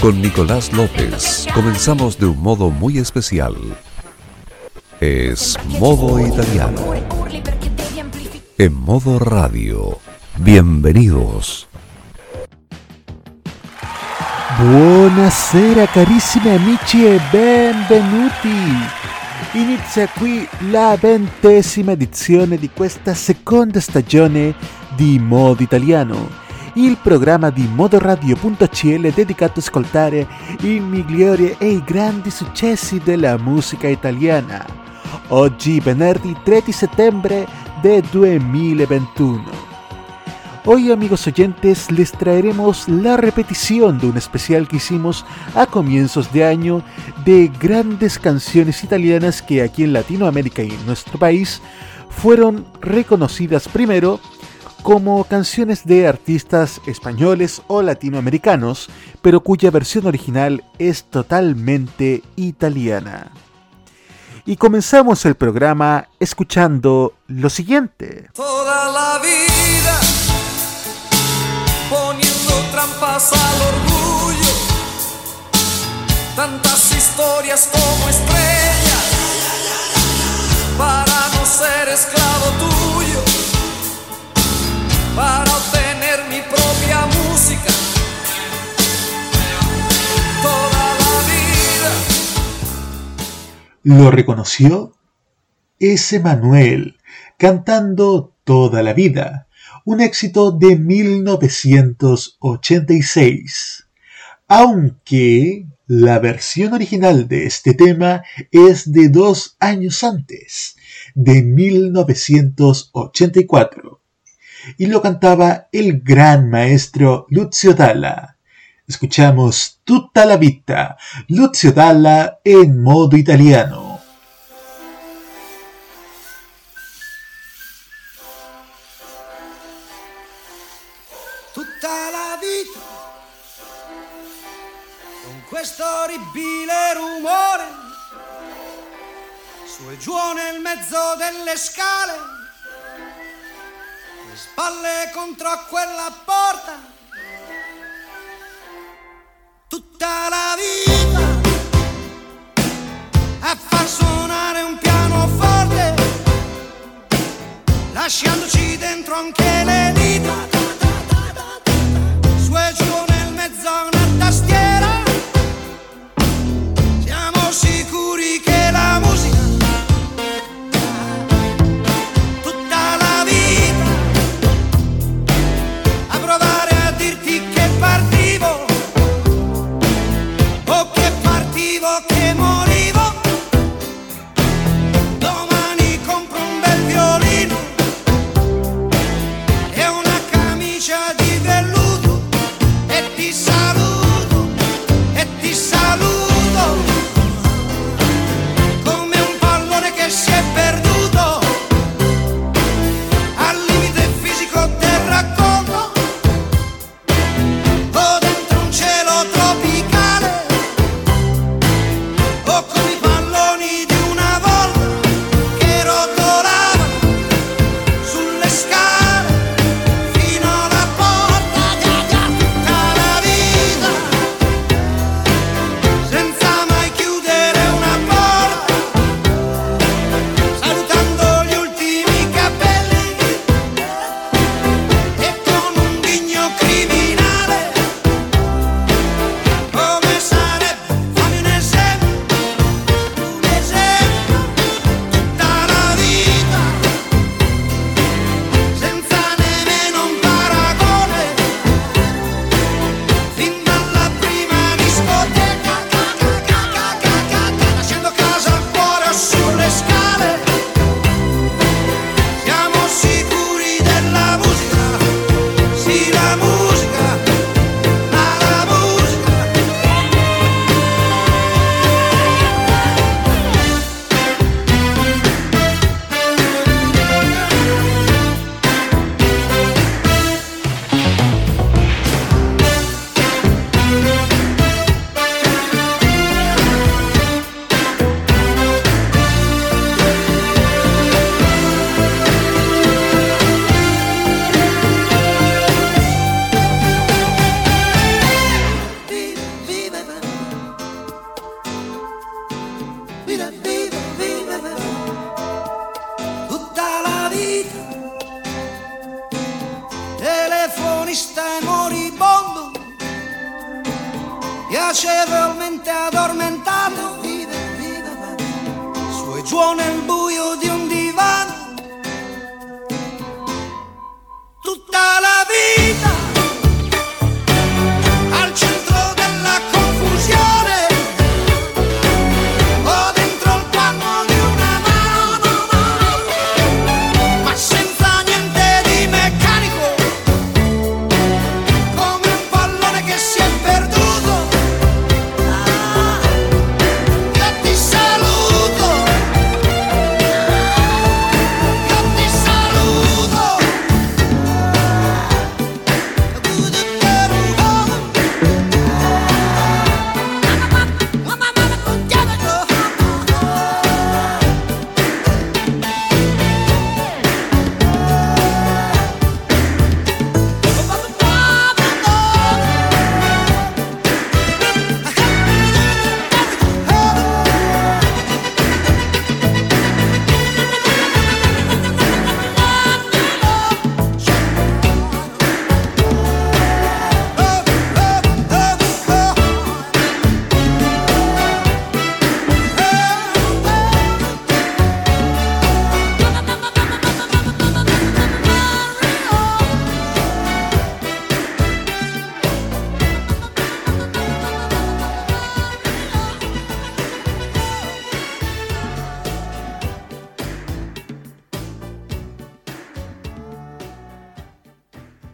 Con Nicolás López comenzamos de un modo muy especial. Es modo italiano. En modo radio. Bienvenidos. Buonasera carissimi amici e benvenuti! Inizia qui la ventesima edizione di questa seconda stagione di Modo Italiano, il programma di modoradio.cl dedicato a ascoltare i migliori e i grandi successi della musica italiana. Oggi venerdì 3 di settembre del 2021. Hoy amigos oyentes les traeremos la repetición de un especial que hicimos a comienzos de año de grandes canciones italianas que aquí en Latinoamérica y en nuestro país fueron reconocidas primero como canciones de artistas españoles o latinoamericanos, pero cuya versión original es totalmente italiana. Y comenzamos el programa escuchando lo siguiente. Toda la vida poniendo trampas al orgullo, tantas historias como estrellas para no ser esclavo tuyo, para obtener mi propia música. Toda la vida. Lo reconoció ese Manuel cantando toda la vida, un éxito de 1986. Aunque la versión original de este tema es de dos años antes, de 1984, y lo cantaba el gran maestro Lucio Dalla. Escuchamos Tutta la vita, Lucio Dalla en modo italiano. tutta la vita con questo orribile rumore su e giù nel mezzo delle scale le spalle contro quella porta. Tutta la vita a far suonare un pianoforte lasciandoci dentro anche le dita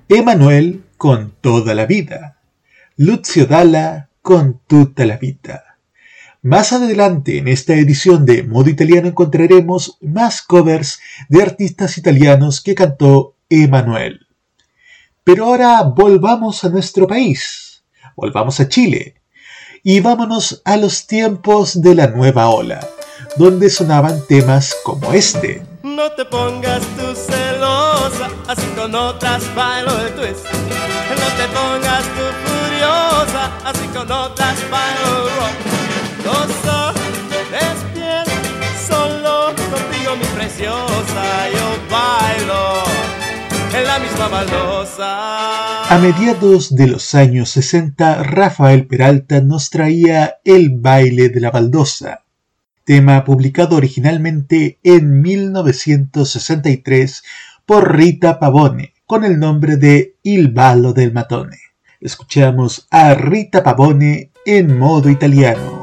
Emanuel con toda la vida. Lucio Dalla con tutta la vida. Más adelante en esta edición de Modo Italiano encontraremos más covers de artistas italianos que cantó Emanuel. Pero ahora volvamos a nuestro país, volvamos a Chile y vámonos a los tiempos de la nueva ola, donde sonaban temas como este. No te pongas tú celosa, así con otras bailo el twist. No te pongas tú furiosa, así con otras bailo el rock. Gozo, despierta, solo contigo mi preciosa, yo bailo en la misma baldosa. A mediados de los años 60, Rafael Peralta nos traía el baile de la baldosa tema publicado originalmente en 1963 por Rita Pavone, con el nombre de Il ballo del matone. Escuchamos a Rita Pavone en modo italiano.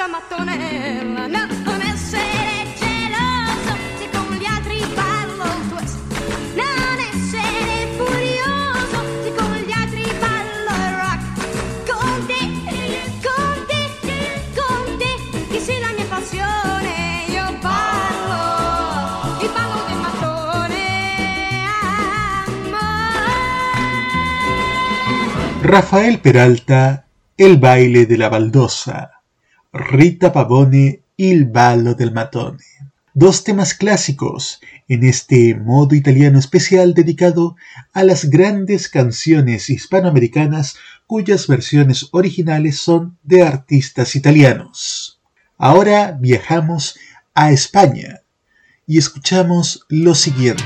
faccia mattonella, no, non essere geloso se con gli parlo tu, non essere furioso se con gli parlo rock, con te, con te, con la mia passione, io parlo, ti parlo del mattone. Rafael Peralta El baile de la baldosa. Rita Pavone, Il ballo del matone. Dos temas clásicos en este modo italiano especial dedicado a las grandes canciones hispanoamericanas cuyas versiones originales son de artistas italianos. Ahora viajamos a España y escuchamos lo siguiente.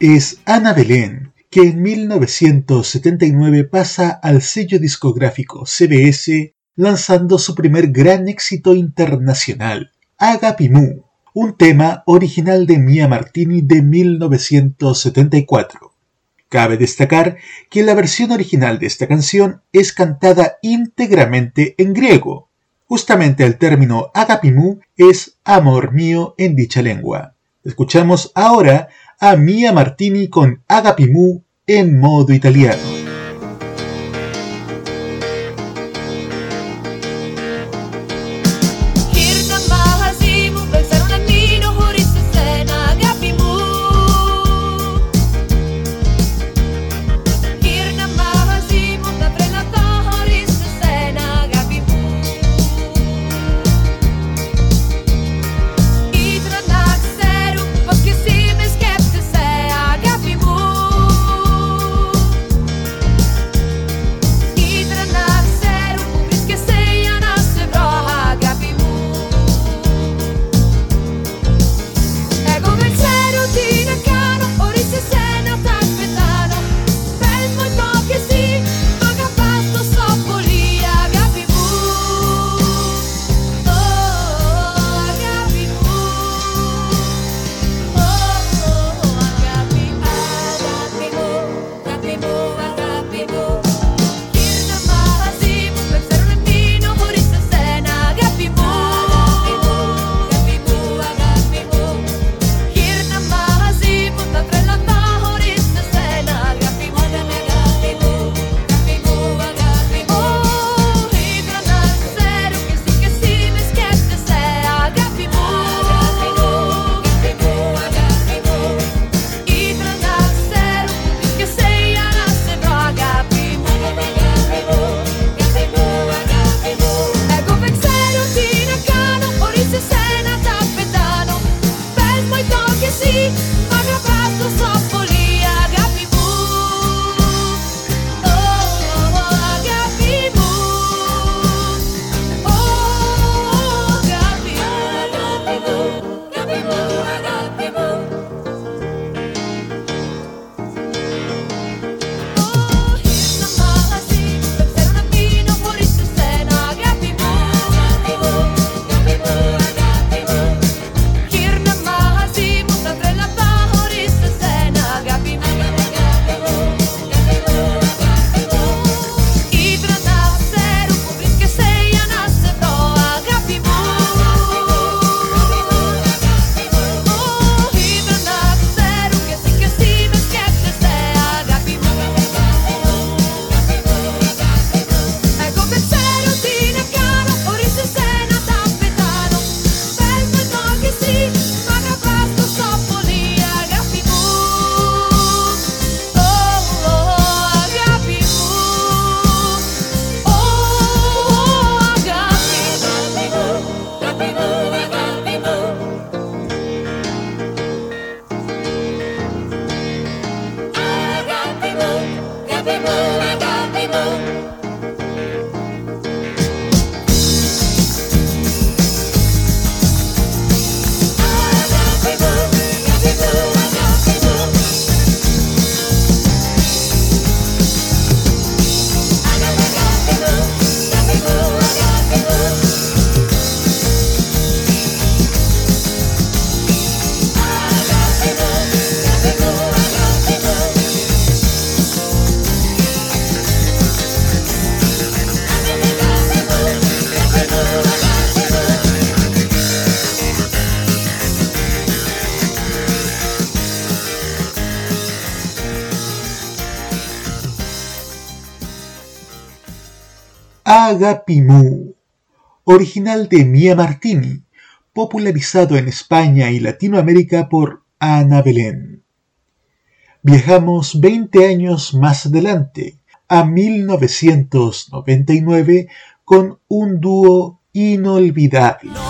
Es Ana Belén, que en 1979 pasa al sello discográfico CBS lanzando su primer gran éxito internacional, Agapimú, un tema original de Mia Martini de 1974. Cabe destacar que la versión original de esta canción es cantada íntegramente en griego. Justamente el término agapimú es amor mío en dicha lengua. Escuchamos ahora a Mia Martini con Agapimú en modo italiano. Agapimu, original de Mia Martini, popularizado en España y Latinoamérica por Ana Belén. Viajamos 20 años más adelante, a 1999, con un dúo inolvidable.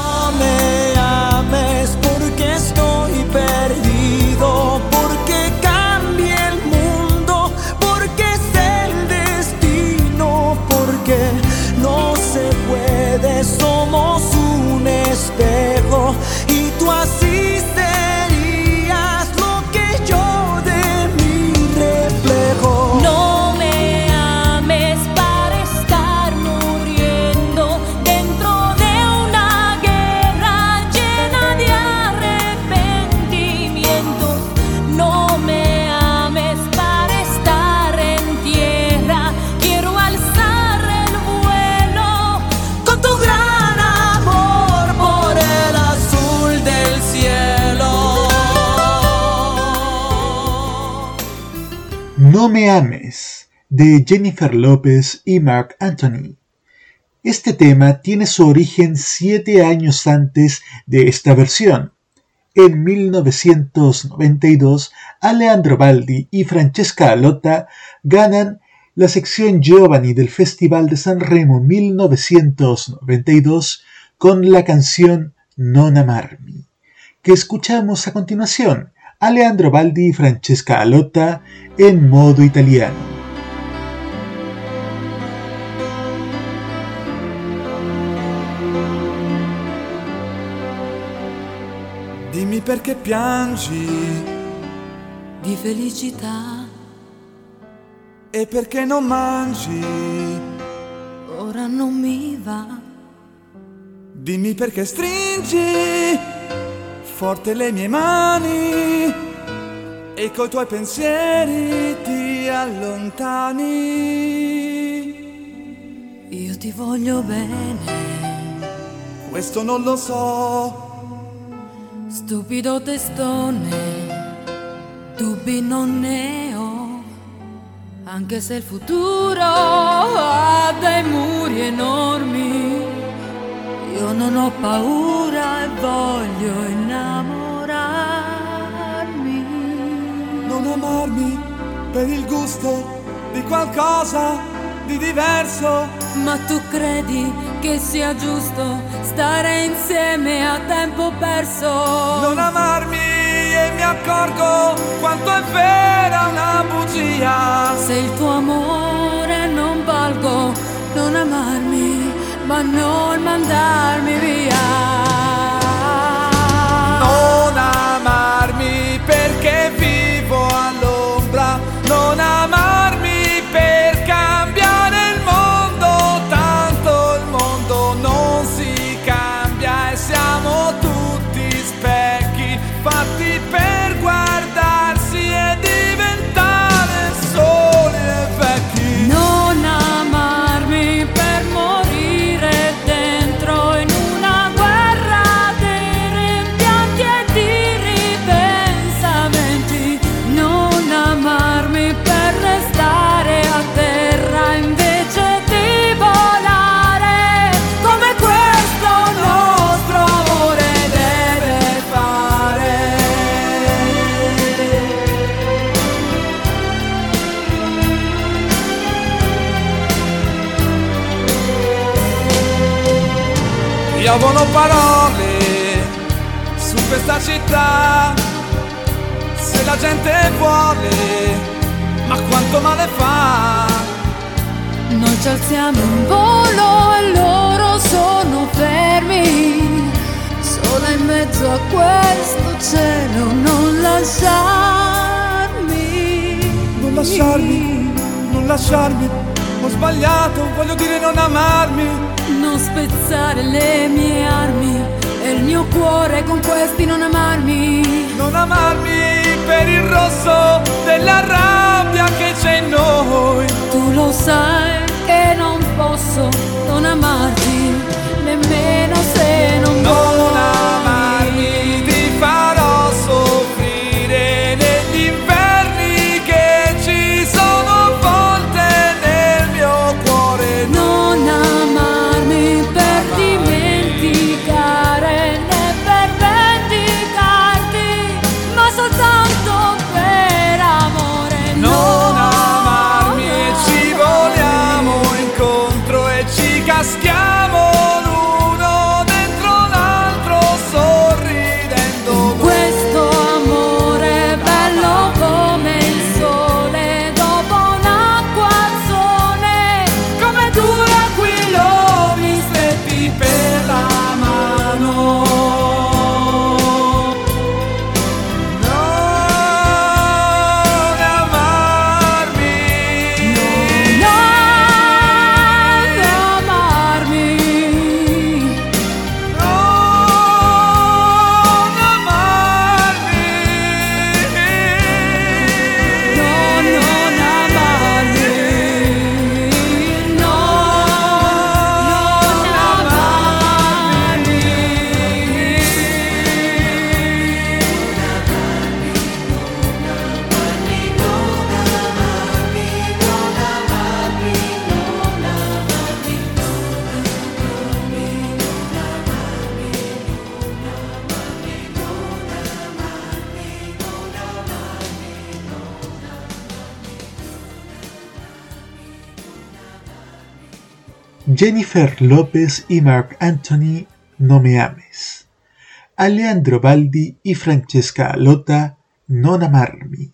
No me ames de Jennifer López y Mark Anthony. Este tema tiene su origen siete años antes de esta versión. En 1992, Aleandro Baldi y Francesca Alotta ganan la sección Giovanni del Festival de San Remo 1992 con la canción Non amarmi, que escuchamos a continuación Aleandro Baldi y Francesca Alotta en modo italiano. Dimmi perché piangi di felicità e perché non mangi. Ora non mi va. Dimmi perché stringi forte le mie mani e coi tuoi pensieri ti allontani. Io ti voglio bene. Questo non lo so. Stupido testone, dubbi non ne ho. Anche se il futuro ha dei muri enormi io non ho paura e voglio innamorarmi. Amarmi per il gusto di qualcosa di diverso. Ma tu credi che sia giusto stare insieme a tempo perso? Non amarmi e mi accorgo quanto è vera una bugia. Se il tuo amore non valgo, non amarmi ma non mandarmi via. Non parole su questa città, se la gente vuole, ma quanto male fa. Noi ci alziamo in volo e loro sono fermi, solo in mezzo a questo cielo non lasciarmi. Non lasciarmi, non lasciarmi, ho sbagliato, voglio dire non amarmi. Non spezzare le mie armi e il mio cuore con questi non amarmi. Non amarmi per il rosso della rabbia che c'è in noi. Tu lo sai che non posso non amarti, nemmeno se non, Non vuoi. Jennifer López y Mark Anthony No me ames. Alejandro Baldi y Francesca Lotta Non amarmi.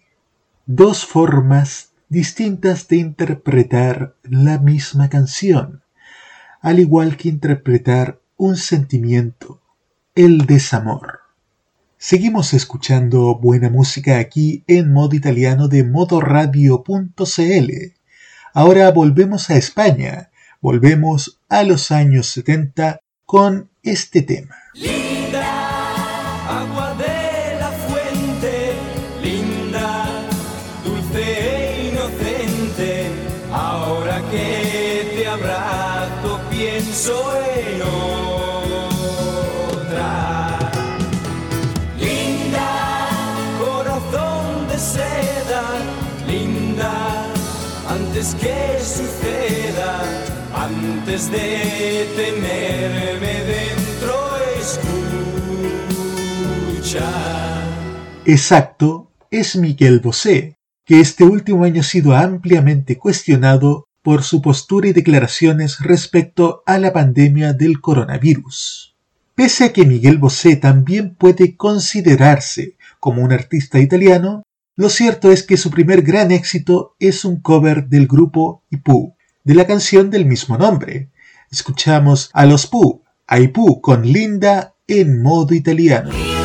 Dos formas distintas de interpretar la misma canción, al igual que interpretar un sentimiento, el desamor. Seguimos escuchando buena música aquí en modo italiano de modoradio.cl. Ahora volvemos a España volvemos a los años 70 con este tema. De tenerme dentro, escucha. Exacto, es Miguel Bosé, que este último año ha sido ampliamente cuestionado por su postura y declaraciones respecto a la pandemia del coronavirus. Pese a que Miguel Bosé también puede considerarse como un artista italiano, lo cierto es que su primer gran éxito es un cover del grupo Ipu, de la canción del mismo nombre. Escuchamos a los Pooh, a Ipu con Linda en modo italiano.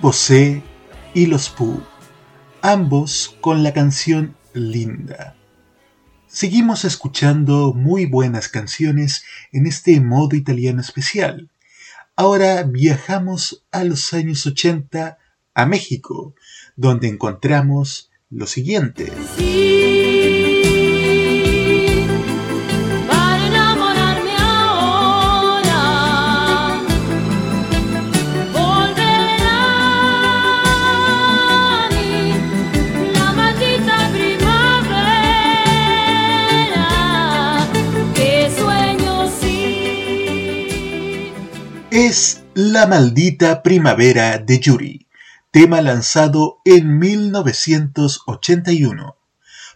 Bosé y los Pooh, ambos con la canción Linda. Seguimos escuchando muy buenas canciones en este modo italiano especial. Ahora viajamos a los años 80 a México, donde encontramos lo siguiente. La maldita primavera de Yuri, tema lanzado en 1981,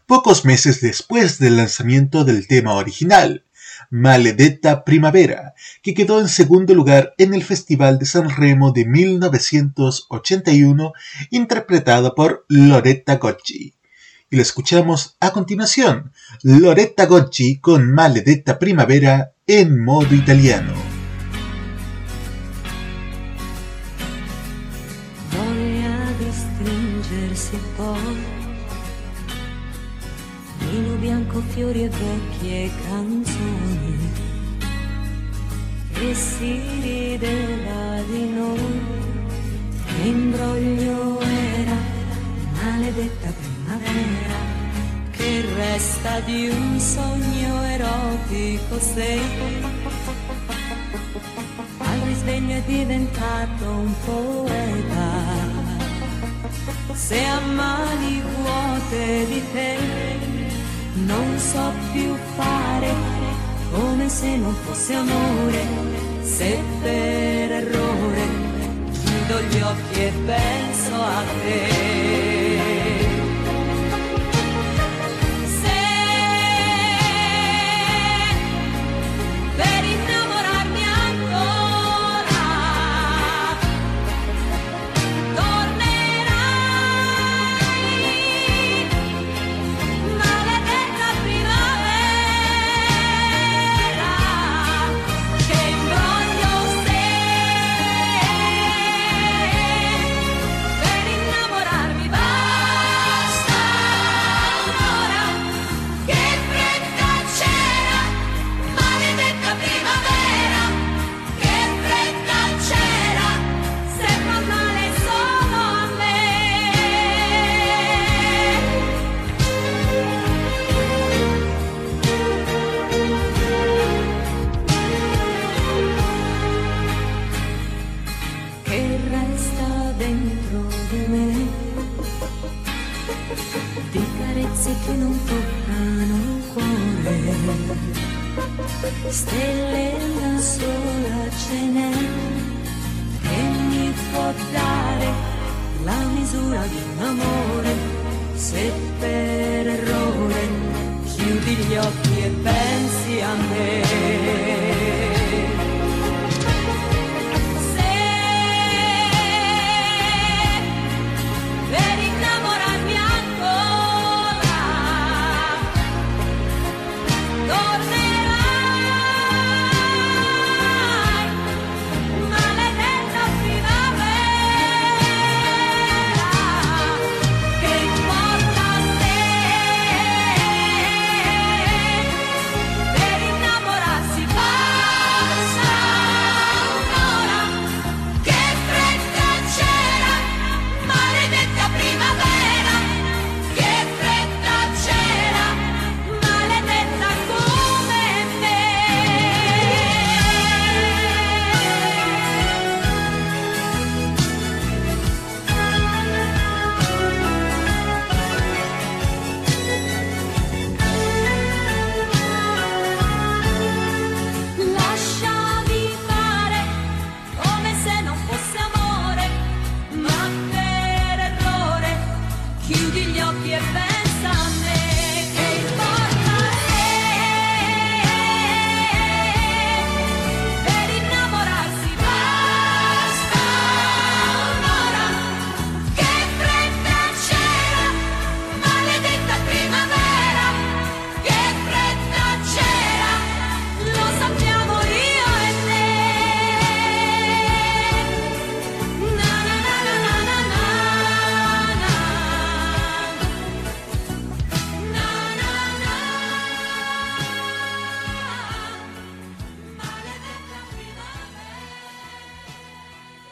pocos meses después del lanzamiento del tema original, Maledetta Primavera, que quedó en segundo lugar en el Festival de San Remo de 1981, interpretado por Loretta Gocci. Y lo escuchamos a continuación, Loretta Gocci con Maledetta Primavera en modo italiano. Si rideva di noi. Che imbroglio era, maledetta primavera, che resta di un sogno erotico sei. Al risveglio è diventato un poeta. Se a mani vuote di te non so più fare come se non fosse amore, se per errore chiudo gli occhi e penso a te.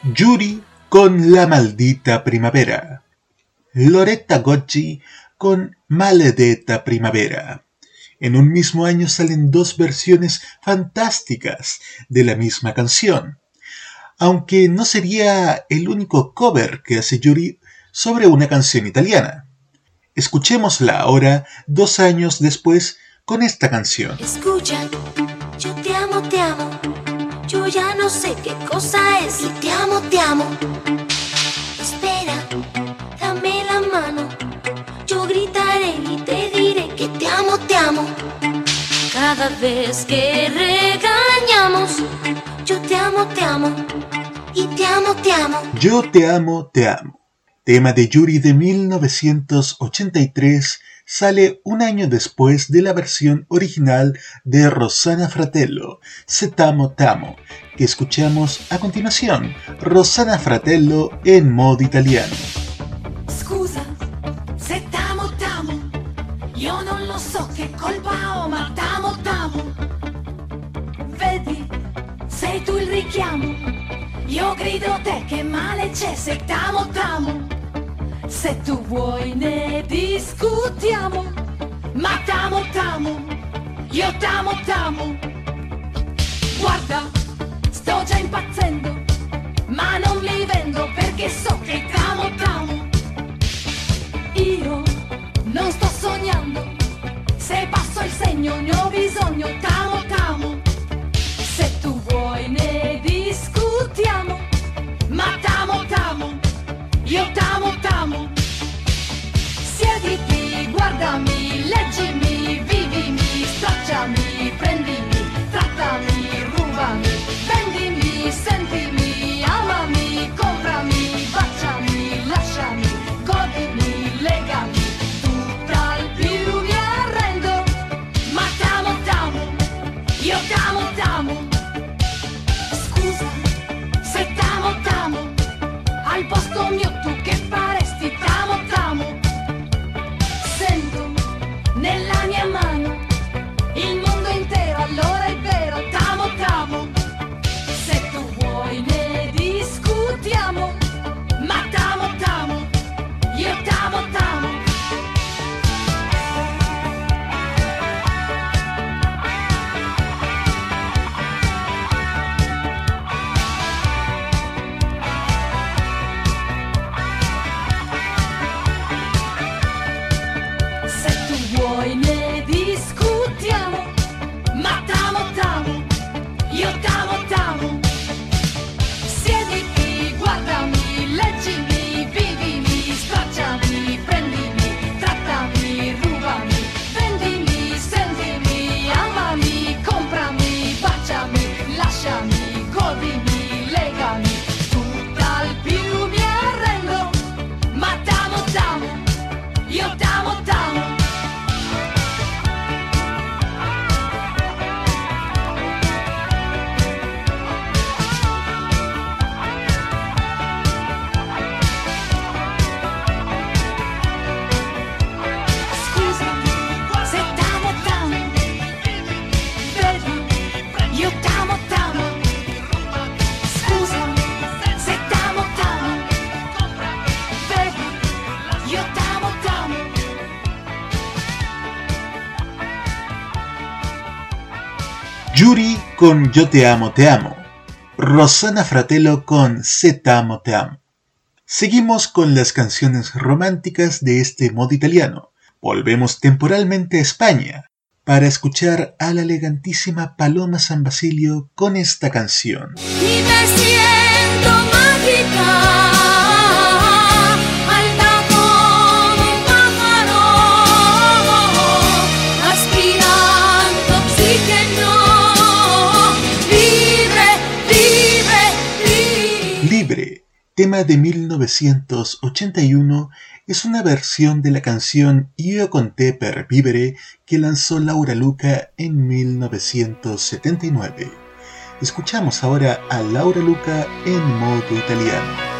Yuri con La maldita primavera. Loretta Gocci con Maledetta primavera. En un mismo año salen dos versiones fantásticas de la misma canción, aunque no sería el único cover que hace Yuri sobre una canción italiana. Escuchémosla ahora, dos años después, con esta canción. Escucha, yo te amo, te amo. Ya no sé qué cosa es y te amo, te amo. Espera, dame la mano. Yo gritaré y te diré que te amo, te amo. Cada vez que regañamos, yo te amo, te amo. Y te amo, te amo. Yo te amo, te amo. Tema de Yuri de 1983 sale un año después de la versión original de Rosanna Fratello, Se Tamo que escuchamos a continuación, Rosanna Fratello en modo italiano. Scusa, tamo io non lo so che colpa tamo tamo. Vedi, sei tu il richiamo, io grido te che male c'è, se tamo tamo. Se tu vuoi ne discutiamo, ma tamo tamo, io tamo tamo. Guarda, sto già impazzendo, ma non mi vendo perché so che tamo tamo. Io non sto sognando, se passo il segno ne ho bisogno, tamo tamo. Se tu vuoi ne discutiamo, ma tamo tamo, io tamo tamo. Siediti, guardami, leggimi, vivimi, stracciami, prendimi, trattami, rubami, vendimi, sentimi, amami, comprami, baciami, lasciami, godimi, legami, tutt'al più mi arrendo, ma tamo tamo, io tamo tamo. Scusa, se tamo tamo, al posto mio con Yo te amo, te amo. Rosana Fratello con Se t'amo, te amo. Seguimos con las canciones románticas de este modo italiano. Volvemos temporalmente a España para escuchar a la elegantísima Paloma San Basilio con esta canción. Tema de 1981, es una versión de la canción Io con te per vivere que lanzó Laura Luca en 1979. Escuchamos ahora a Laura Luca en modo italiano.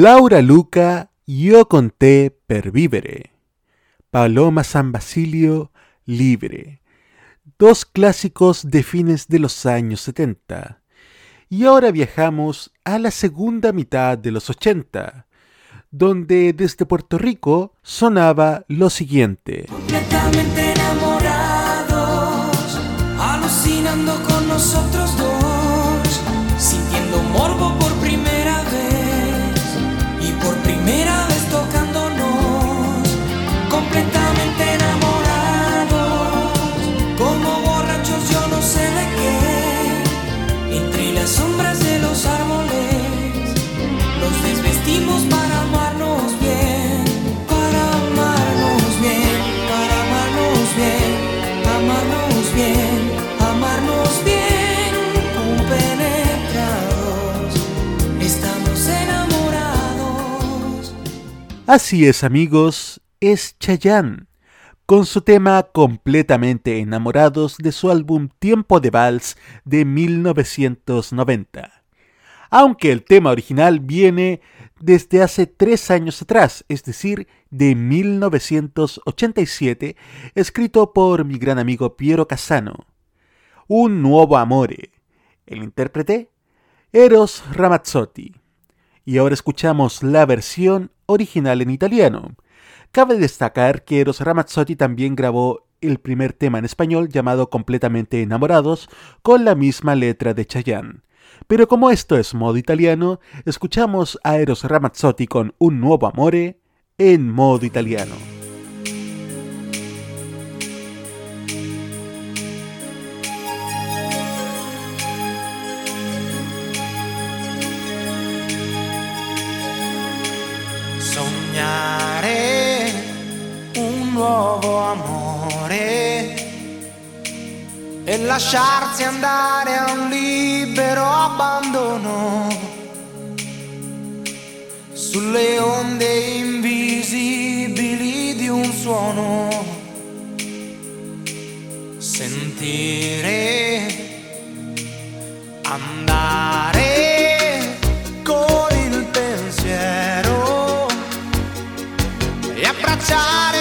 Laura Luca, Io con te per vivere. Paloma San Basilio, Libre. Dos clásicos de fines de los años 70. Y ahora viajamos a la segunda mitad de los 80, donde desde Puerto Rico sonaba lo siguiente. Completamente enamorados, alucinando con nosotros dos, Así es, amigos, es Chayanne, con su tema completamente enamorados de su álbum Tiempo de Vals de 1990. Aunque el tema original viene desde hace tres años atrás, es decir, de 1987, escrito por mi gran amigo Piero Casano. Un nuovo amore. El intérprete, Eros Ramazzotti. Y ahora escuchamos la versión original en italiano. Cabe destacar que Eros Ramazzotti también grabó el primer tema en español llamado Completamente Enamorados con la misma letra de Chayanne. Pero como esto es modo italiano, escuchamos a Eros Ramazzotti con Un nuovo amore en modo italiano. Nuovo amore e lasciarsi andare a un libero abbandono sulle onde invisibili di un suono. Sentire andare con il pensiero e abbracciare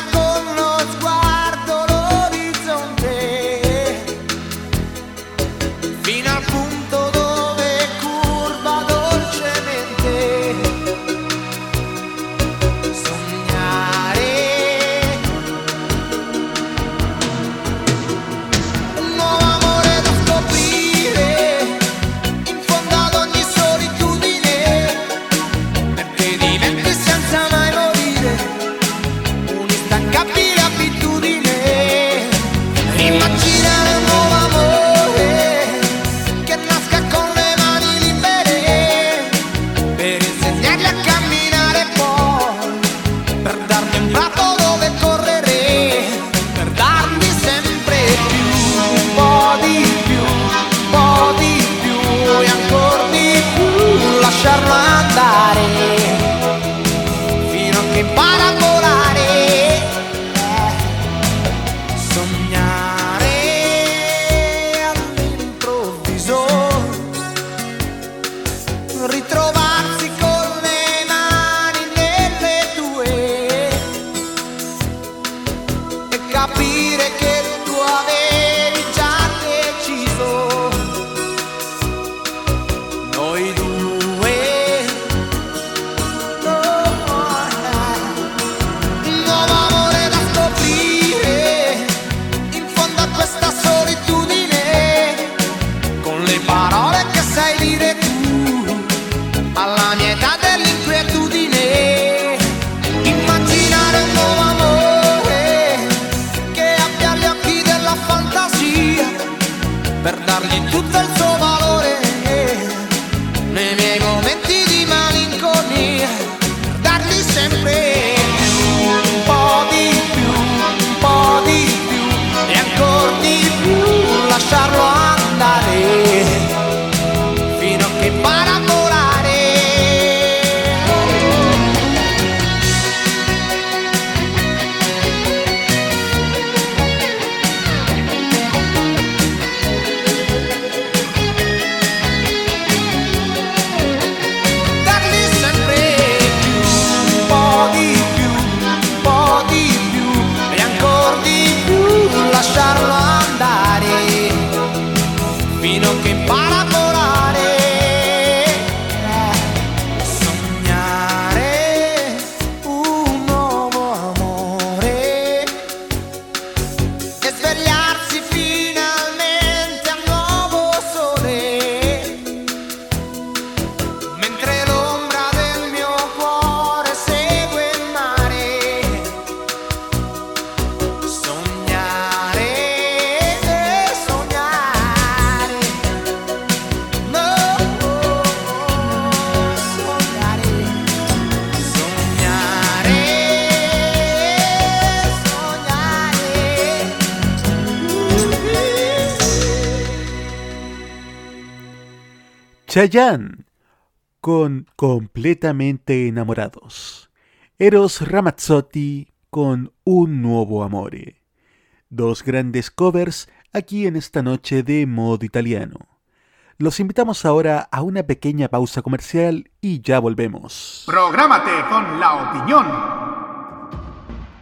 Chayanne con Completamente Enamorados. Eros Ramazzotti con Un Nuovo Amore. Dos grandes covers aquí en esta noche de modo italiano. Los invitamos ahora a una pequeña pausa comercial y ya volvemos. Prográmate con la opinión.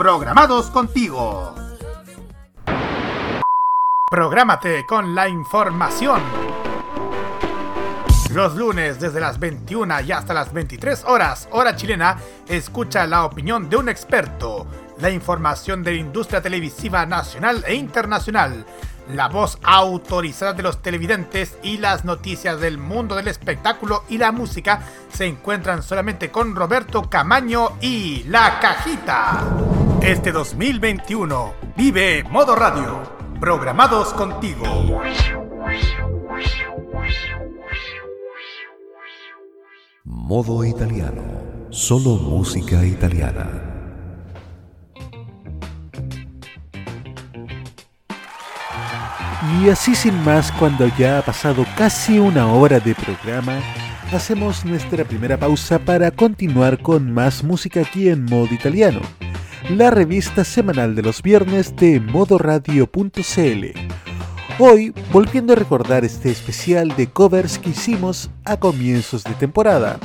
Programados contigo. Prográmate con la información. Los lunes desde las 21 y hasta las 23 horas, hora chilena, escucha la opinión de un experto, la información de la industria televisiva nacional e internacional, la voz autorizada de los televidentes y las noticias del mundo del espectáculo y la música se encuentran solamente con Roberto Camaño y La Cajita. Este 2021 vive Modo Radio, programados contigo. Modo italiano. Solo música italiana. Y así sin más, cuando ya ha pasado casi una hora de programa, hacemos nuestra primera pausa para continuar con más música aquí en Modo Italiano, la revista semanal de los viernes de modoradio.cl. Hoy, volviendo a recordar este especial de covers que hicimos a comienzos de temporada,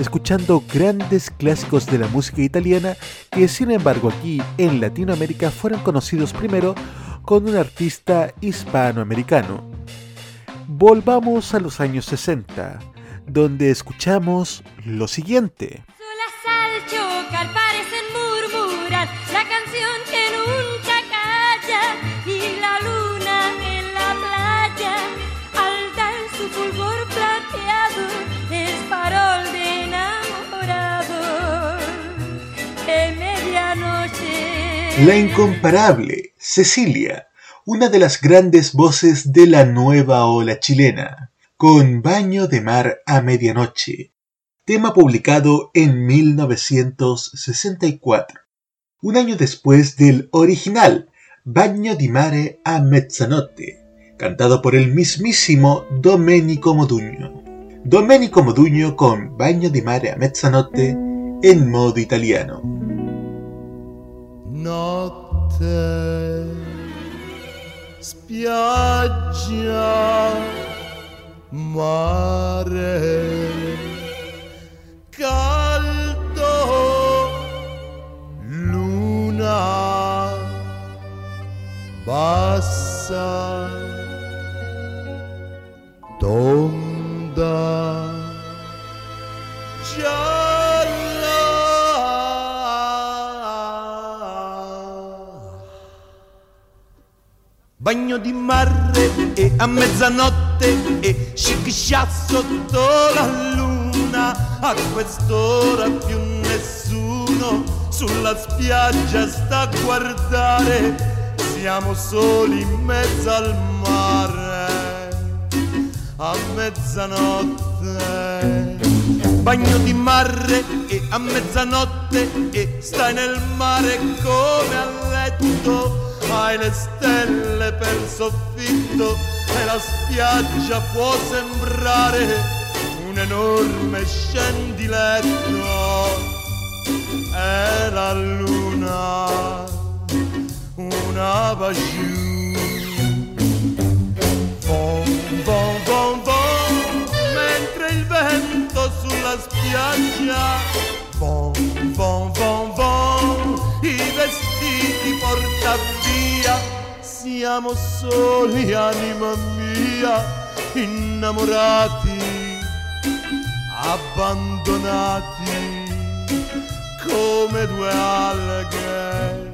escuchando grandes clásicos de la música italiana que sin embargo aquí en Latinoamérica fueron conocidos primero con un artista hispanoamericano. Volvamos a los años 60, donde escuchamos lo siguiente. La incomparable Cecilia, una de las grandes voces de la nueva ola chilena, con Baño de Mar a Medianoche, tema publicado en 1964, un año después del original, Bagno di mare a mezzanotte, cantado por el mismísimo Domenico Modugno. Domenico Modugno con Bagno di mare a mezzanotte en modo italiano. Notte, spiaggia, mare, caldo, luna, bassa, tonda, gialla. Bagno di mare e a mezzanotte e sciccia sotto la luna. A quest'ora più nessuno sulla spiaggia sta a guardare. Siamo soli in mezzo al mare a mezzanotte. Bagno di mare e a mezzanotte e stai nel mare come a letto. Hai le stelle per soffitto e la spiaggia può sembrare un enorme scendiletto. E la luna una baciù. Vom, vom, vom, vom, mentre il vento sulla spiaggia. Siamo soli, anima mia, innamorati, abbandonati come due alghe.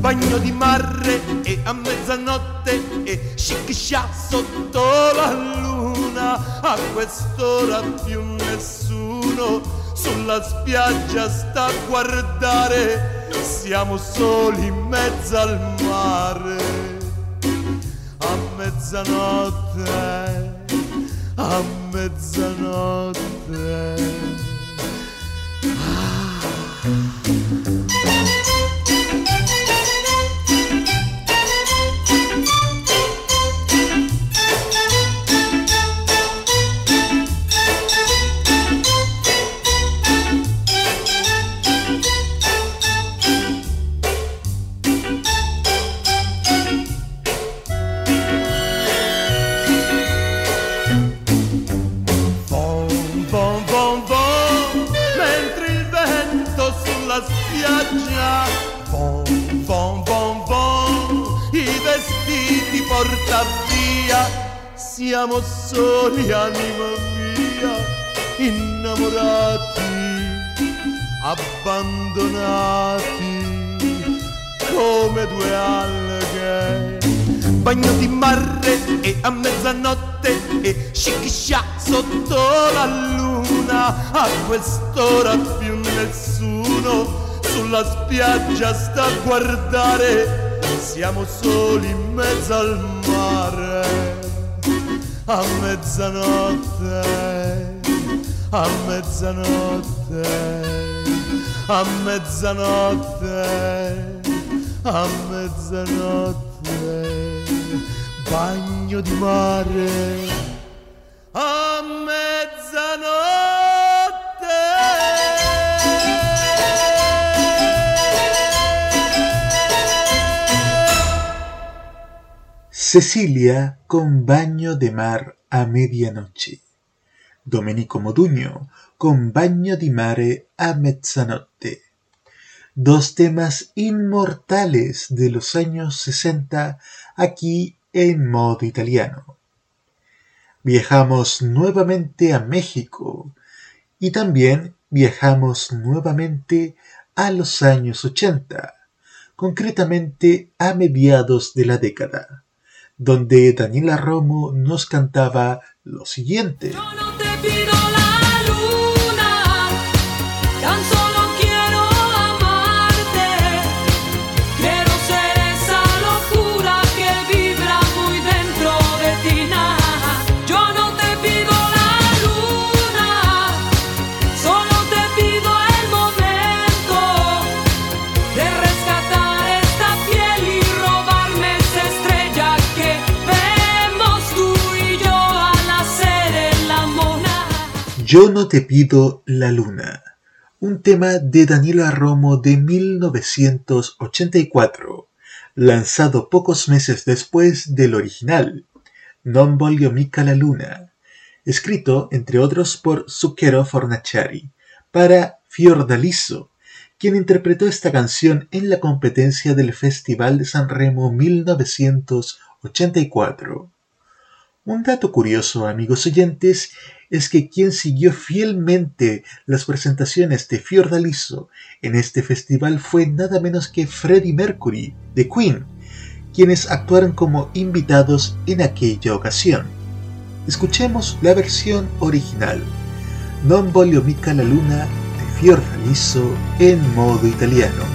Bagno di mare e a mezzanotte e sciccia sotto la luna. A quest'ora più nessuno sulla spiaggia sta a guardare. Siamo soli in mezzo al mare mezzanotte a mezzanotte porta via. Siamo soli, anima mia, innamorati, abbandonati come due alghe bagno di mare e a mezzanotte e sciccia sotto la luna a quest'ora più nessuno sulla spiaggia sta a guardare siamo soli in mezzo al mare a mezzanotte a mezzanotte a mezzanotte a mezzanotte. Bagno di mare a Cecilia con Baño de Mar a medianoche. Domenico Modugno con Baño di Mare a mezzanotte. Dos temas inmortales de los años 60 aquí en modo italiano. Viajamos nuevamente a México y también viajamos nuevamente a los años 80, concretamente a mediados de la década, donde Daniela Romo nos cantaba lo siguiente. Yo no te pido la luna, un tema de Daniela Romo de 1984, lanzado pocos meses después del original, Non voglio mica la luna, escrito, entre otros, por Zucchero Fornaciari, para Fiordaliso, quien interpretó esta canción en la competencia del Festival de San Remo 1984. Un dato curioso, amigos oyentes, es que quien siguió fielmente las presentaciones de Fiordaliso en este festival fue nada menos que Freddie Mercury, de Queen, quienes actuaron como invitados en aquella ocasión. Escuchemos la versión original, Non voglio mica la luna de Fiordaliso en modo italiano.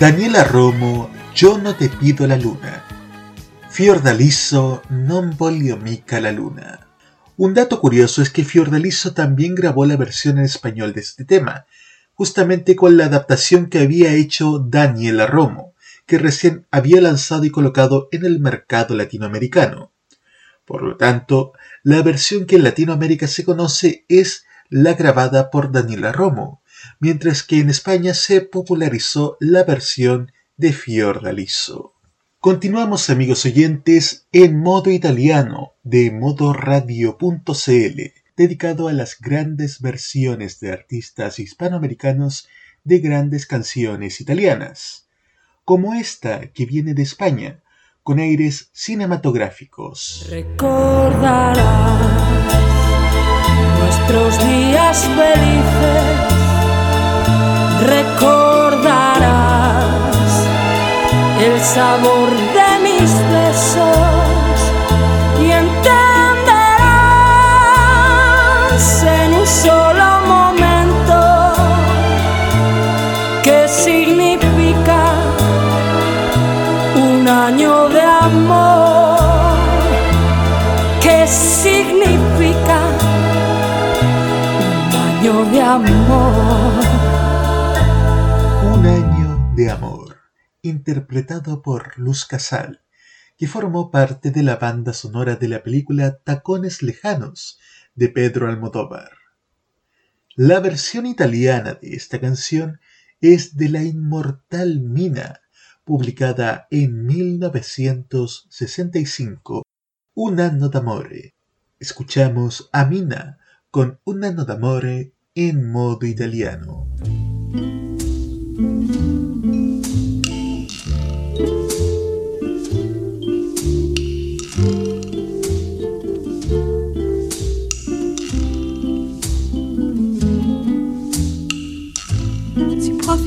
Daniela Romo, Yo no te pido la luna. Fiordaliso, non voglio mica la luna. Un dato curioso es que Fiordaliso también grabó la versión en español de este tema, justamente con la adaptación que había hecho Daniela Romo, que recién había lanzado y colocado en el mercado latinoamericano. Por lo tanto, la versión que en Latinoamérica se conoce es la grabada por Daniela Romo, mientras que en España se popularizó la versión de Fiordaliso. Continuamos amigos oyentes en modo italiano de modoradio.cl, dedicado a las grandes versiones de artistas hispanoamericanos de grandes canciones italianas, como esta que viene de España, con aires cinematográficos. Recordarás nuestros días felices, recordarás el sabor de mis besos interpretado por Luz Casal, que formó parte de la banda sonora de la película Tacones Lejanos de Pedro Almodóvar. La versión italiana de esta canción es de la inmortal Mina, publicada en 1965, Un anno d'amore. Escuchamos a Mina con Un anno d'amore en modo italiano.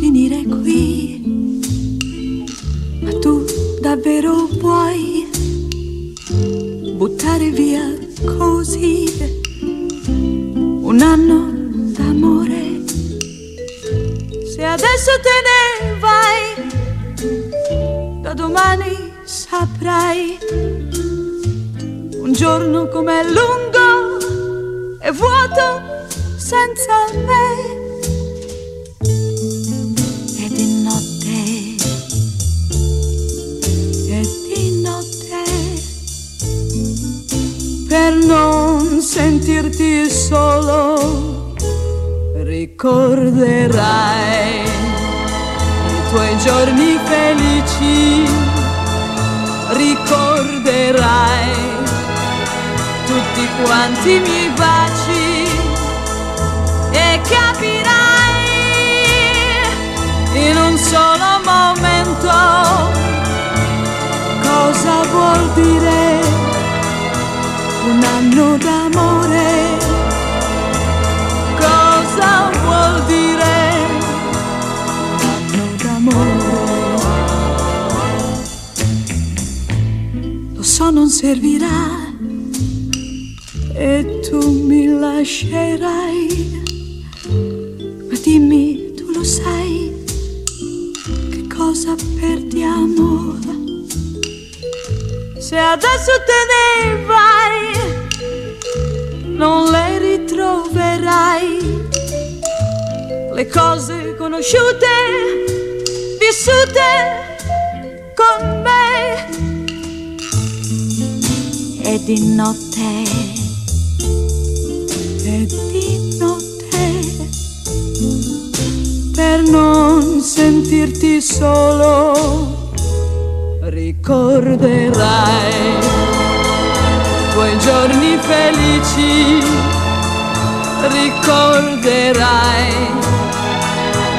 Finire qui, ma tu davvero vuoi buttare via così un anno d'amore? Se adesso te ne vai, da domani saprai un giorno com'è lungo e vuoto senza me. Sentirti solo, ricorderai i tuoi giorni felici, ricorderai tutti quanti i miei baci un anno d'amore. Cosa vuol dire? Un anno d'amore? Lo so non servirà. E tu mi lascerai, ma dimmi tu lo sai che cosa perdiamo? Se adesso te ne vai non le ritroverai. Le cose conosciute vissute con me. E di notte e di notte per non sentirti solo ricorderai i tuoi giorni felici, ricorderai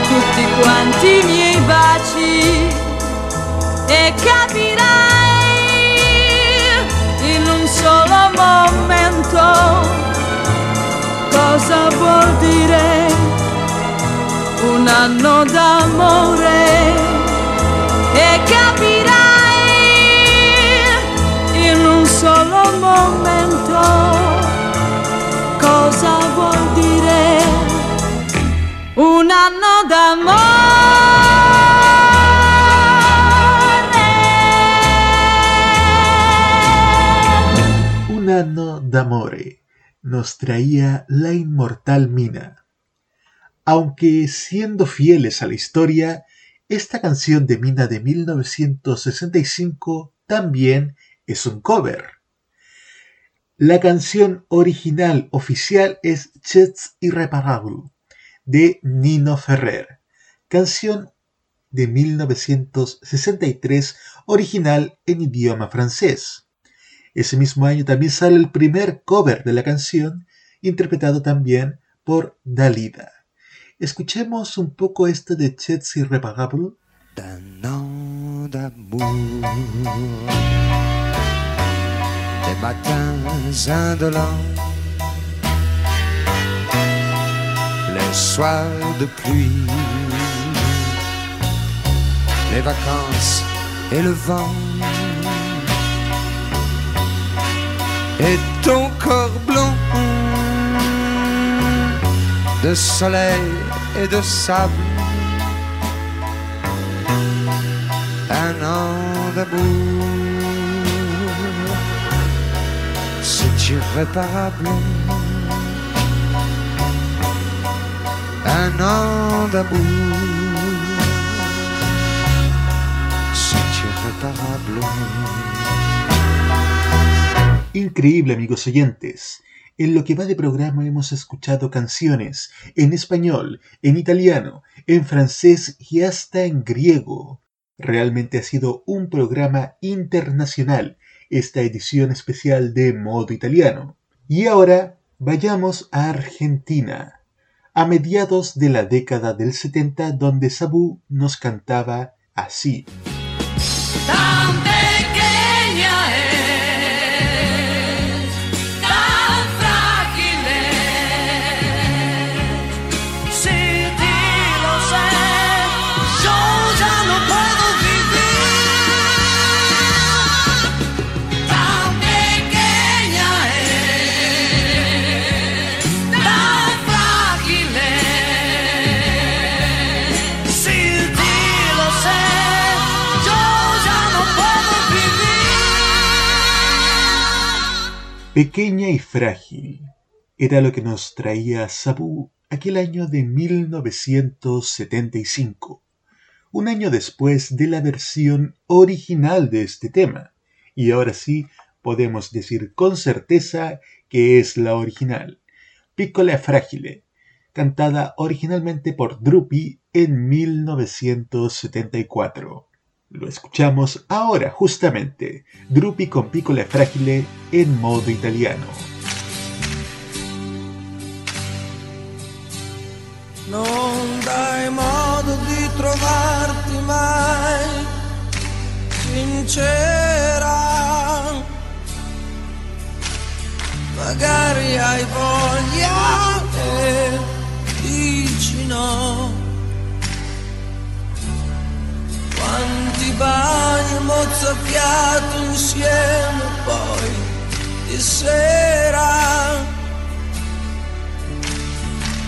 tutti quanti i miei baci e capirai in un solo momento cosa vuol dire un anno d'amore. E capirai momento cosa vuol dire un anno d'amore. Un anno d'amore nos traía la inmortal Mina. Aunque siendo fieles a la historia, esta canción de Mina de 1965 también es un cover. La canción original oficial es Chets Irreparable de Nino Ferrer, canción de 1963, original en idioma francés. Ese mismo año también sale el primer cover de la canción, interpretado también por Dalida. Escuchemos un poco este de Chets Irreparable. Des matins indolents, les soirs de pluie, les vacances et le vent, et ton corps blanc de soleil et de sable. Un an d'amour. Un an d'amour. Increíble, amigos oyentes. En lo que va de programa hemos escuchado canciones en español, en italiano, en francés y hasta en griego. Realmente ha sido un programa internacional esta edición especial de Modo Italiano. Y ahora vayamos a Argentina, a mediados de la década del 70 donde Sabu nos cantaba así. Tan Pequeña y frágil era lo que nos traía Sabu aquel año de 1975, un año después de la versión original de este tema. Y ahora sí podemos decir con certeza que es la original, Piccola Fragile, cantada originalmente por Drupi en 1974. Lo escuchamos ahora justamente, Drupi con Piccola Fragile en modo italiano. Non dai modo di trovarti mai sincera. Magari hai voglia e dici no. Quanti bagni mozzafiato insieme poi di sera.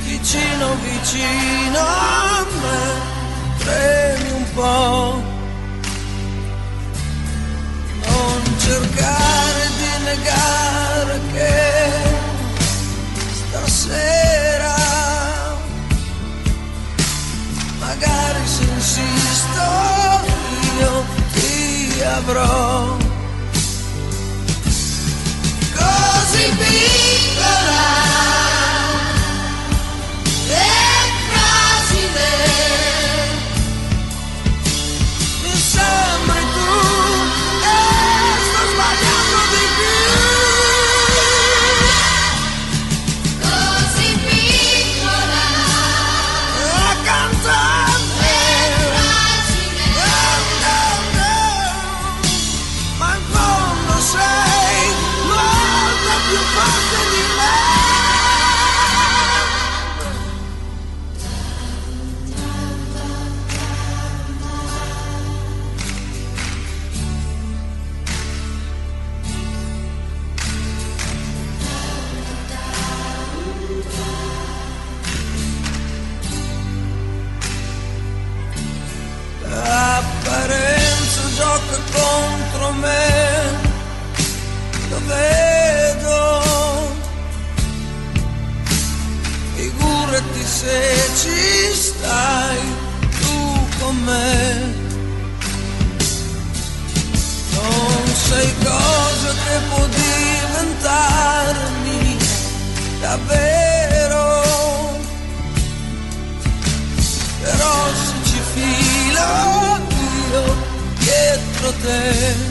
Vicino vicino a me premi un po' non cercare di negare che stasera magari se insisto avrò. Così piccola se ci stai tu con me. Non sai cosa che può diventarmi davvero, però se ci filo io dietro te.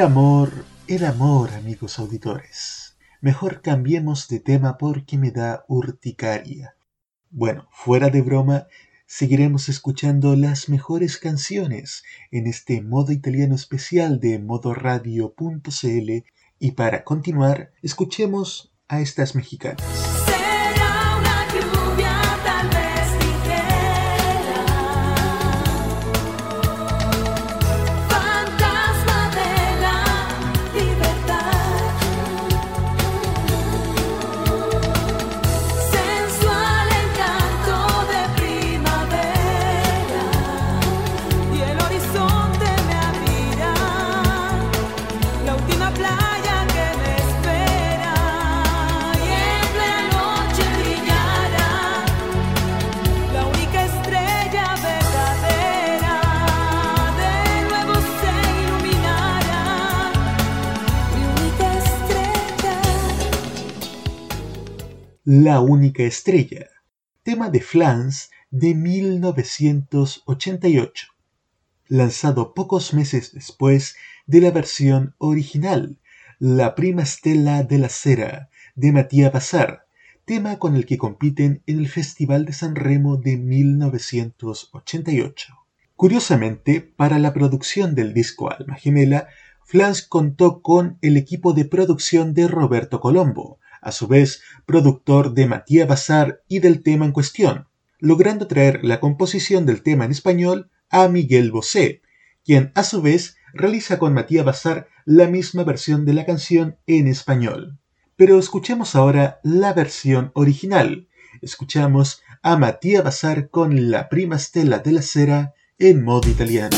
El amor, el amor, amigos auditores. Mejor cambiemos de tema porque me da urticaria. Bueno, fuera de broma, seguiremos escuchando las mejores canciones en este modo italiano especial de modoradio.cl y para continuar, escuchemos a estas mexicanas. La única estrella, tema de Flans de 1988, lanzado pocos meses después de la versión original, La prima stella de la cera, de Matías Bazar, tema con el que compiten en el Festival de San Remo de 1988. Curiosamente, para la producción del disco Alma Gemela, Flans contó con el equipo de producción de Roberto Colombo, a su vez productor de Matías Bazar y del tema en cuestión, logrando traer la composición del tema en español a Miguel Bosé, quien a su vez realiza con Matías Bazar la misma versión de la canción en español. Pero escuchemos ahora la versión original. Escuchamos a Matías Bazar con La prima stella de la cera en modo italiano.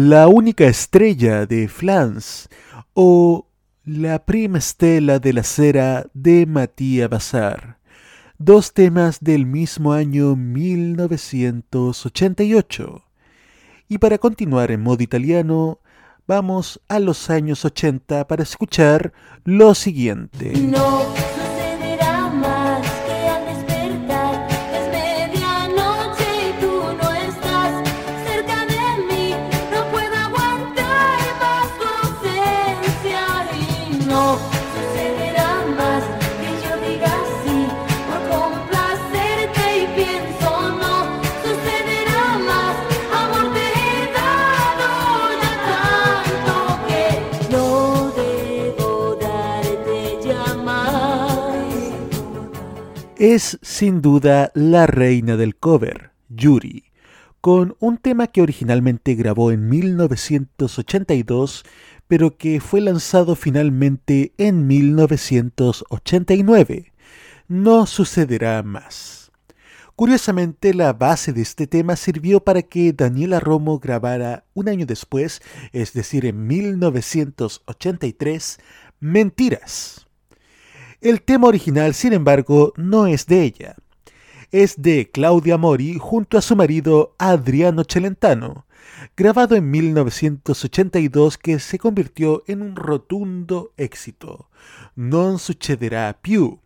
La única estrella de Flans o La prima stella de la cera de Matías Bazar. Dos temas del mismo año 1988. Y para continuar en modo italiano, vamos a los años 80 para escuchar lo siguiente. Es sin duda la reina del cover, Yuri, con un tema que originalmente grabó en 1982, pero que fue lanzado finalmente en 1989. No sucederá más. Curiosamente, la base de este tema sirvió para que Daniela Romo grabara un año después, es decir, en 1983, Mentiras. El tema original, sin embargo, no es de ella. Es de Claudia Mori junto a su marido Adriano Celentano, grabado en 1982 que se convirtió en un rotundo éxito. Non succederá più.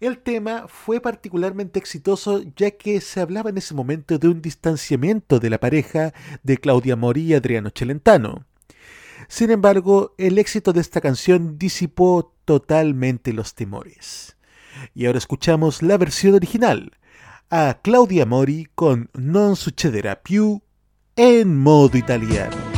El tema fue particularmente exitoso ya que se hablaba en ese momento de un distanciamiento de la pareja de Claudia Mori y Adriano Celentano. Sin embargo, el éxito de esta canción disipó totalmente los temores. Y ahora escuchamos la versión original, a Claudia Mori con Non succederà più en modo italiano.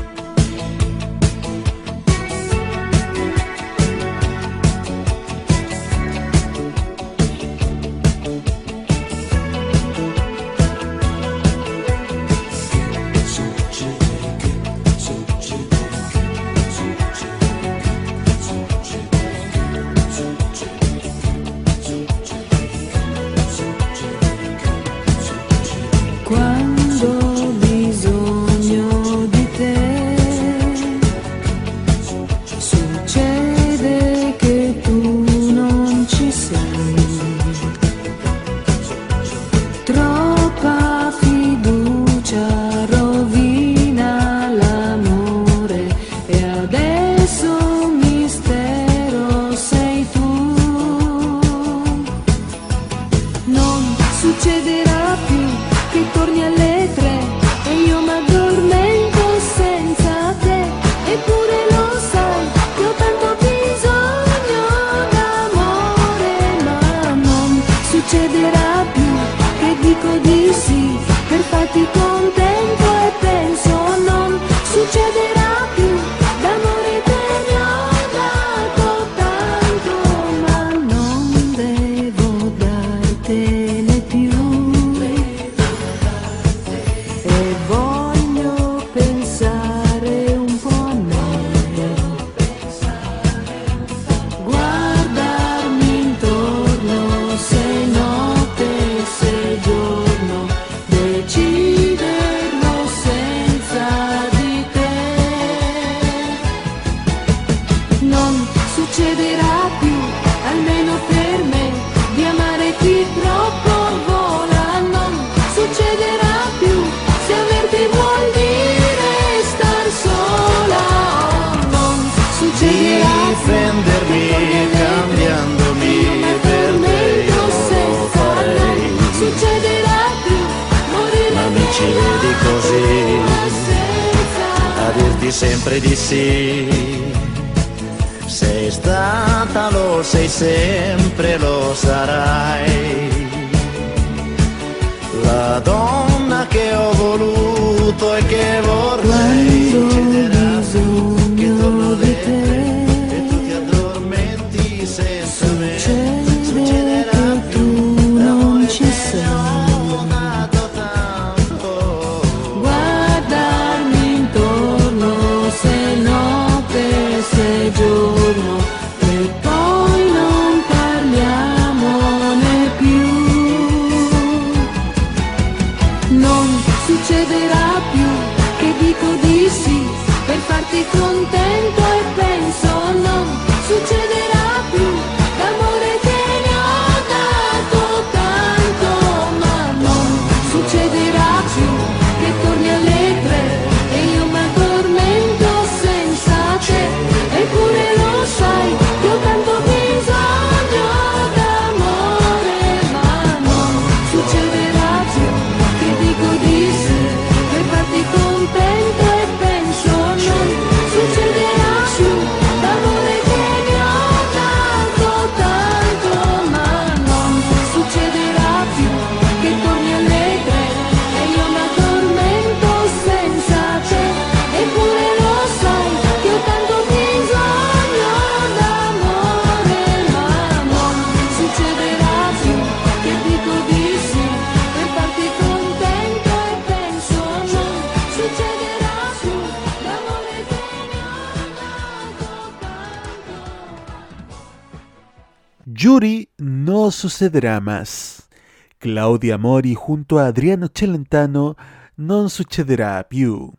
Yuri no sucederá más. Claudia Mori junto a Adriano Celentano non succederà più.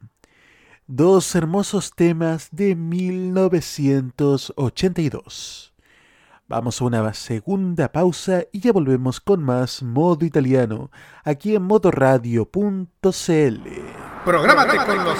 Dos hermosos temas de 1982. Vamos a una segunda pausa y ya volvemos con más modo italiano aquí en modoradio.cl. Prográmate con los.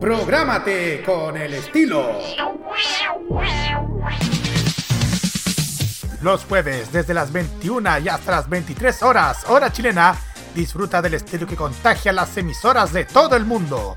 Prográmate con el estilo. Los jueves, desde las 21 y hasta las 23 horas, hora chilena, disfruta del estilo que contagia las emisoras de todo el mundo.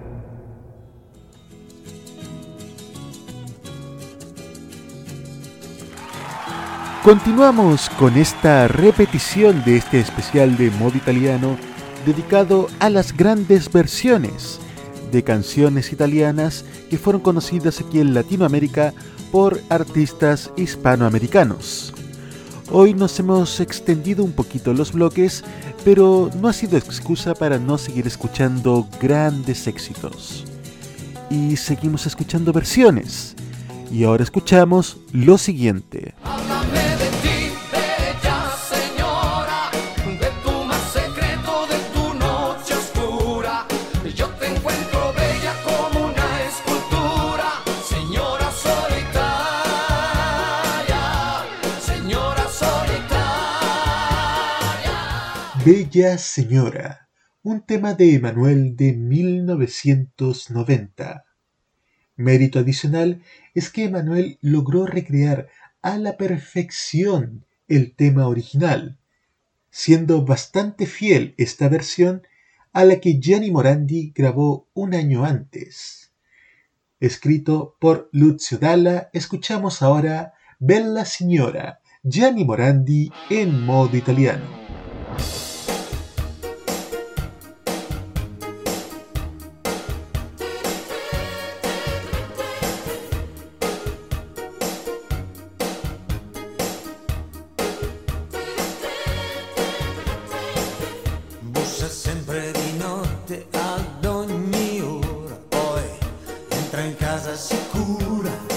Continuamos con esta repetición de este especial de modo italiano dedicado a las grandes versiones de canciones italianas que fueron conocidas aquí en Latinoamérica por artistas hispanoamericanos. Hoy nos hemos extendido un poquito los bloques, pero no ha sido excusa para no seguir escuchando grandes éxitos. Y seguimos escuchando versiones. Y ahora escuchamos lo siguiente. Bella Señora, un tema de Emanuel de 1990. Mérito adicional es que Emanuel logró recrear a la perfección el tema original, siendo bastante fiel esta versión a la que Gianni Morandi grabó un año antes. Escrito por Lucio Dalla, escuchamos ahora Bella Signora, Gianni Morandi en modo italiano. Entrar em casa se cura.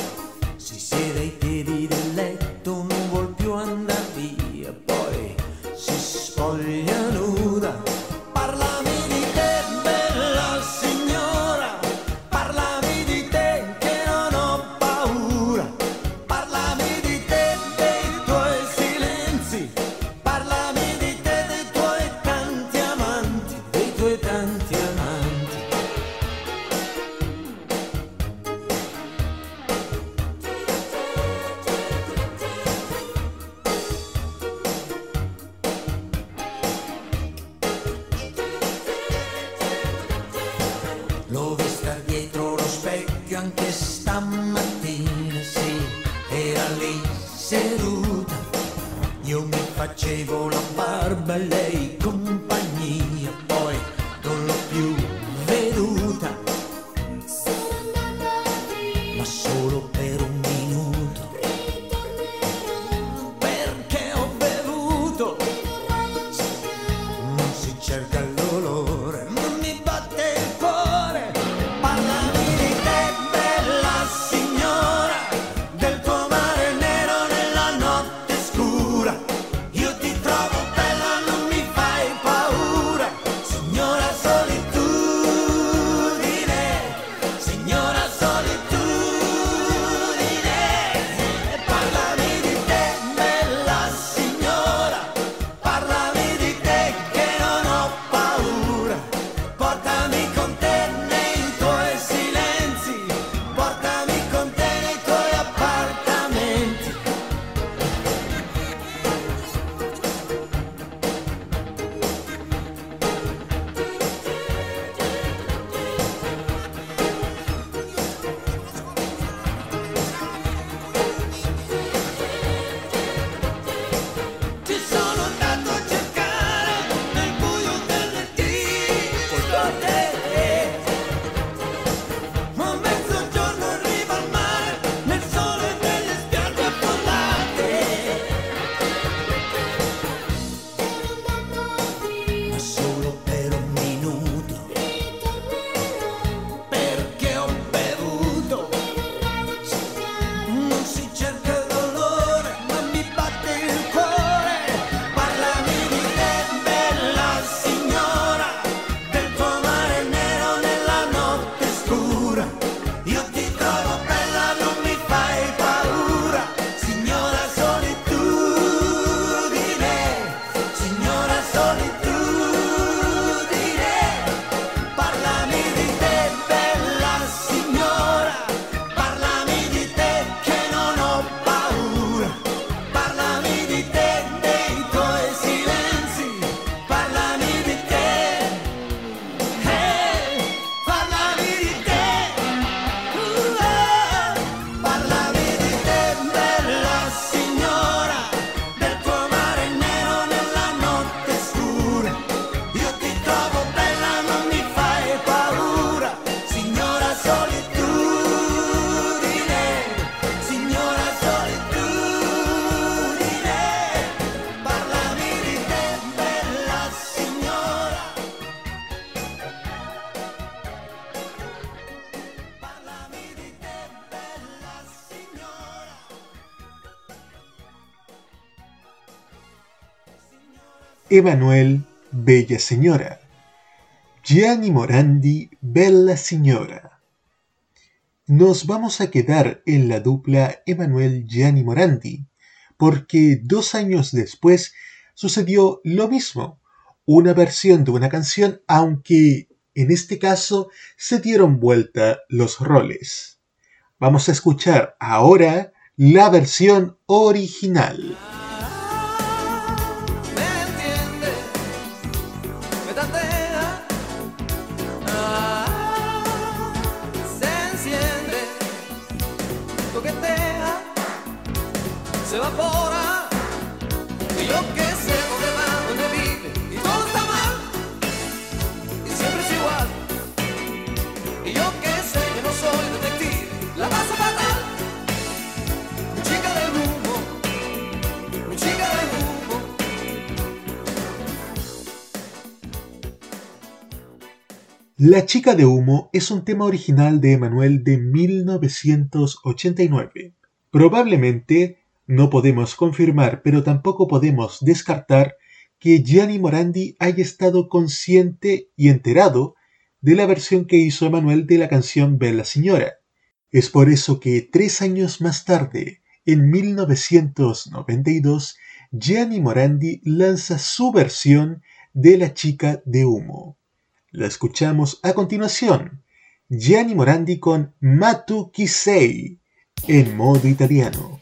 Emanuel, Bella Señora. Gianni Morandi, Bella Signora. Nos vamos a quedar en la dupla Emanuel Gianni Morandi, porque dos años después sucedió lo mismo, una versión de una canción, aunque en este caso se dieron vuelta los roles. Vamos a escuchar ahora la versión original. La chica de humo es un tema original de Emanuel de 1989. Probablemente no podemos confirmar, pero tampoco podemos descartar que Gianni Morandi haya estado consciente y enterado de la versión que hizo Emanuel de la canción Bella Signora. Es por eso que tres años más tarde, en 1992, Gianni Morandi lanza su versión de La chica de humo. La escuchamos a continuación. Gianni Morandi con Matu Kisei en modo italiano.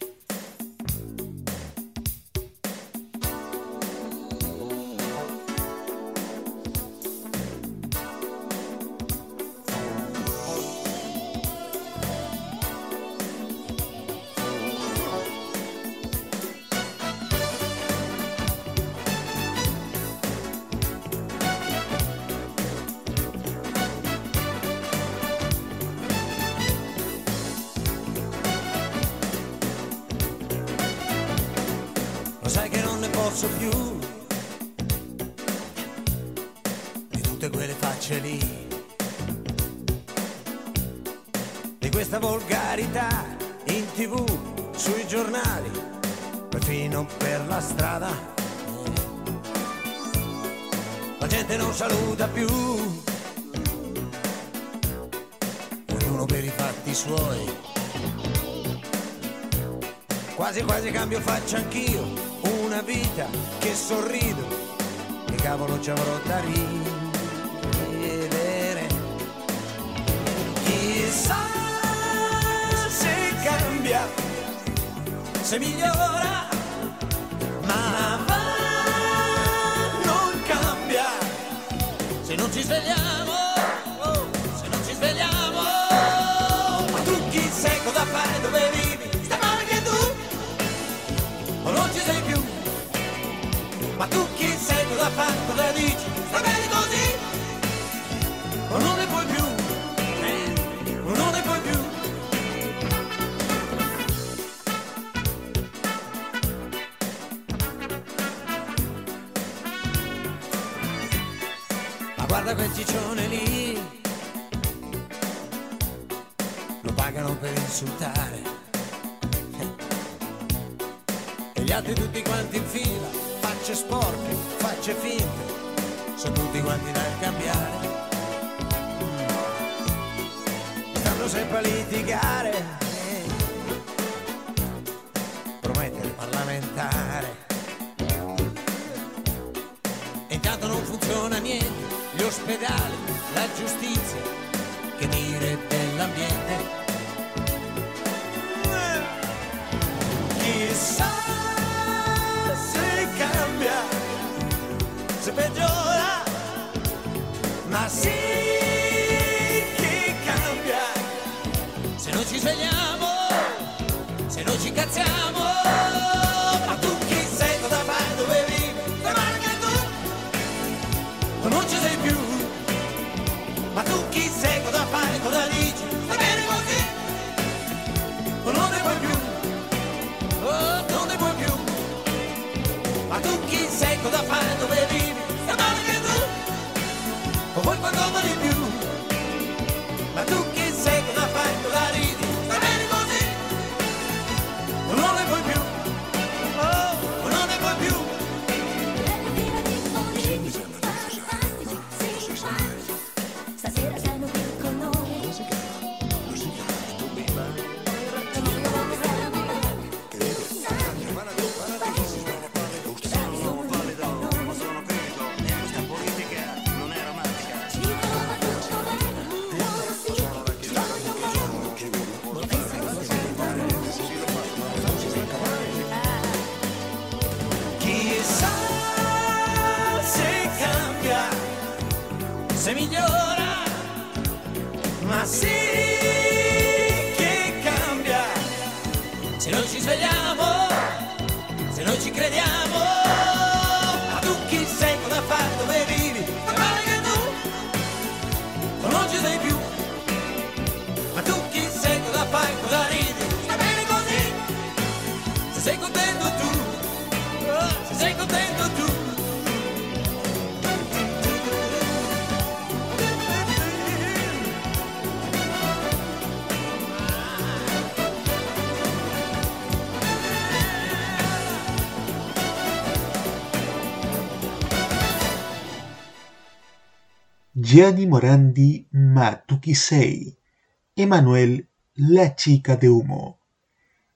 Guarda quel ciccione lì, lo pagano per insultare. E gli altri tutti quanti in fila, facce sporche, facce finte, sono tutti quanti da cambiare. Stanno sempre a litigare, ospedali, la giustizia, che dire dell'ambiente. Chissà se cambia, se peggiora, ma sì che cambia. Se non ci svegliamo, se non ci cazziamo, cosa cosa dici, stai bene così, o non ne puoi più. Oh, non ne puoi più. Ma tu chi sei, cosa fai, dove vivi? Gianni Morandi, Ma tu chi sei? Emanuel, la chica de humo.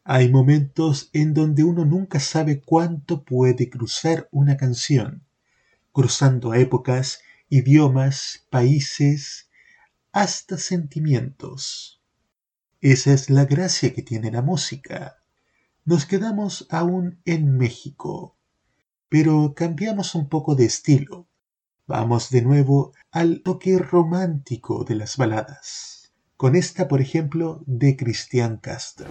Hay momentos en donde uno nunca sabe cuánto puede cruzar una canción, cruzando épocas, idiomas, países, hasta sentimientos. Esa es la gracia que tiene la música. Nos quedamos aún en México, pero cambiamos un poco de estilo. Vamos de nuevo al toque romántico de las baladas, con esta, por ejemplo, de Cristian Castro.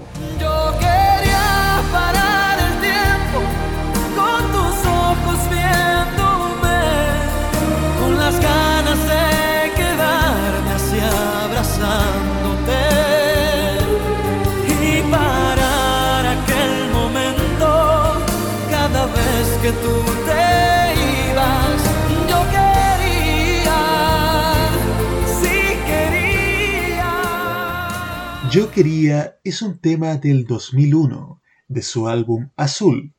Yo quería es un tema del 2001 de su álbum Azul,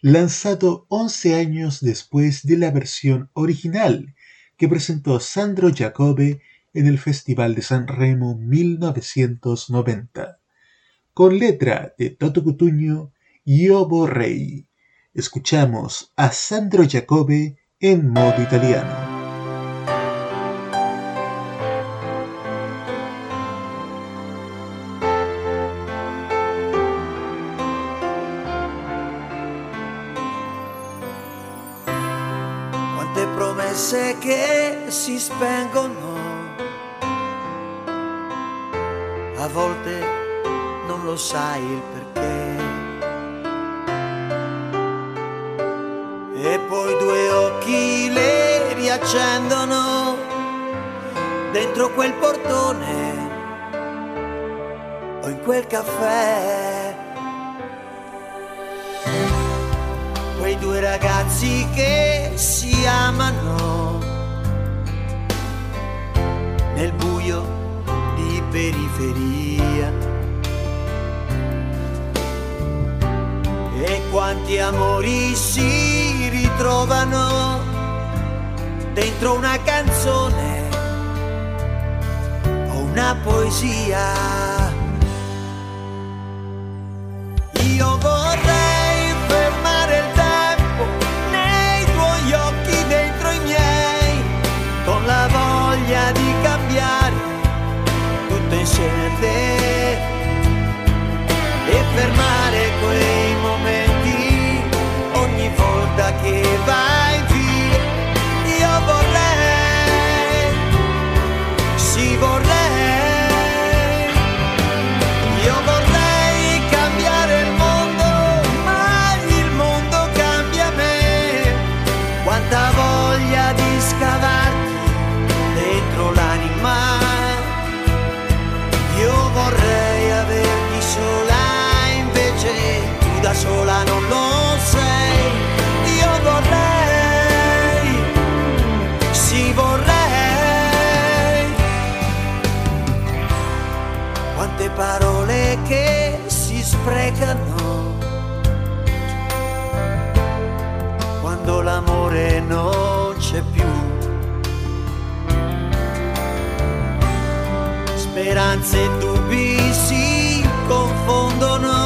lanzado 11 años después de la versión original que presentó Sandro Jacobe en el Festival de San Remo 1990, con letra de Toto Cutuño y Obo Rey. Escuchamos a Sandro Jacobe en modo italiano. Si spengono, a volte non lo sai il perché. E poi due occhi le riaccendono dentro quel portone o in quel caffè. Quei due ragazzi che si amano nel buio di periferia. E quanti amori si ritrovano dentro una canzone o una poesia. Io vorrei te e fermare quei sprecano quando l'amore non c'è più. Speranze e dubbi si confondono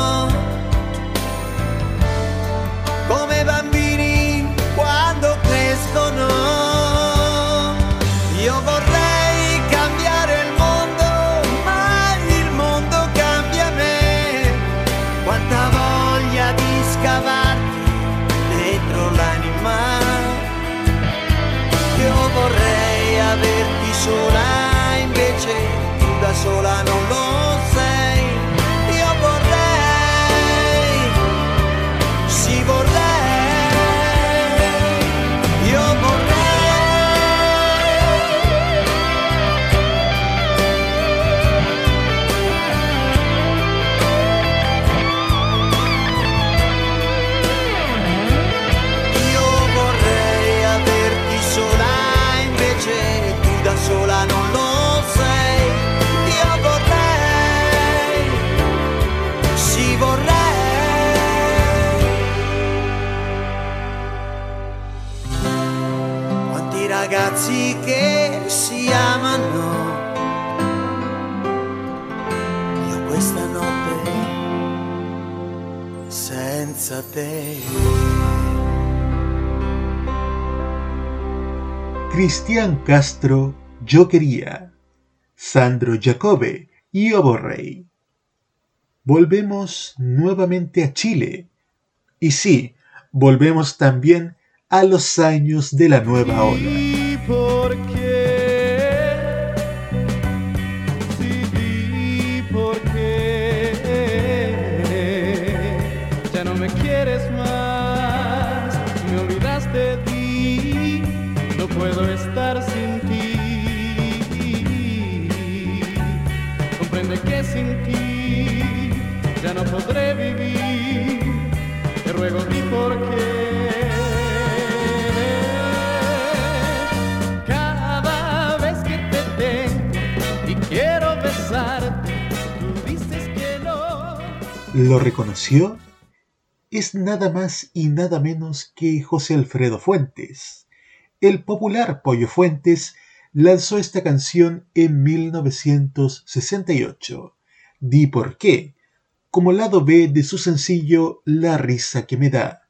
Castro, Yo Quería, Sandro Jacobe, Io Borrey. Volvemos nuevamente a Chile. Y sí, volvemos también a los años de la nueva ola. ¿Lo reconoció? Es nada más y nada menos que José Alfredo Fuentes. El popular Pollo Fuentes lanzó esta canción en 1968, Di por qué, como lado B de su sencillo La risa que me da.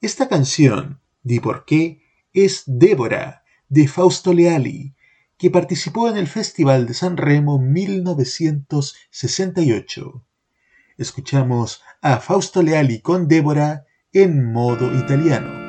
Esta canción, Di por qué, es Débora, de Fausto Leali, que participó en el Festival de San Remo 1968. Escuchamos a Fausto Leali con Débora en modo italiano.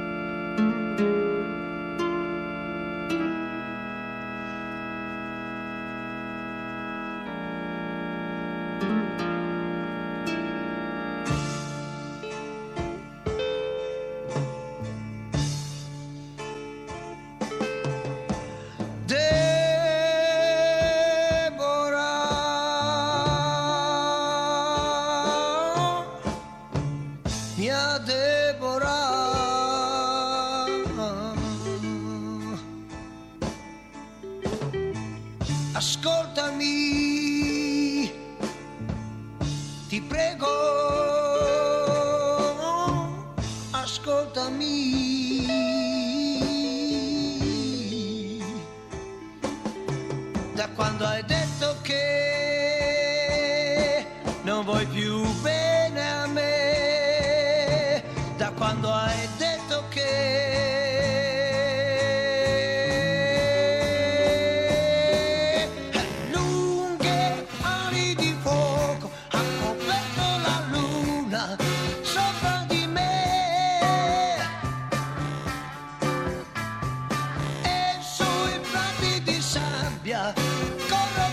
corre.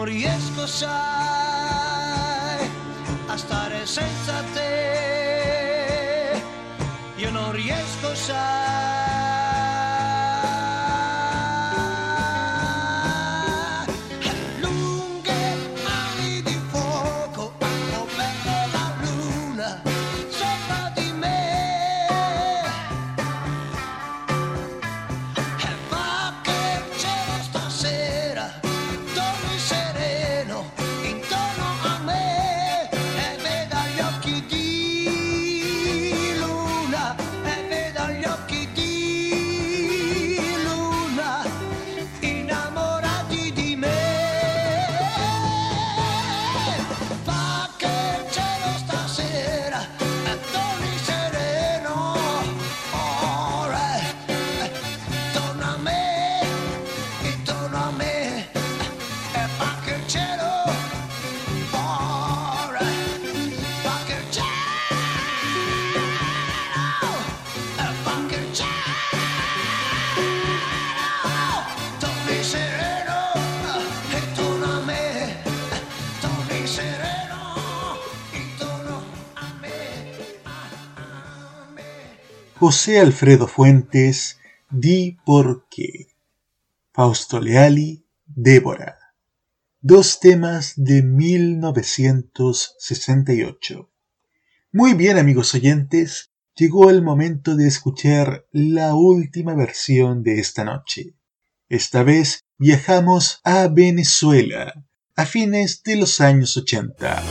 Io non riesco sai José Alfredo Fuentes, Di por qué. Fausto Leali, Débora. Dos temas de 1968. Muy bien amigos oyentes, llegó el momento de escuchar la última versión de esta noche. Esta vez viajamos a Venezuela, a fines de los años 80.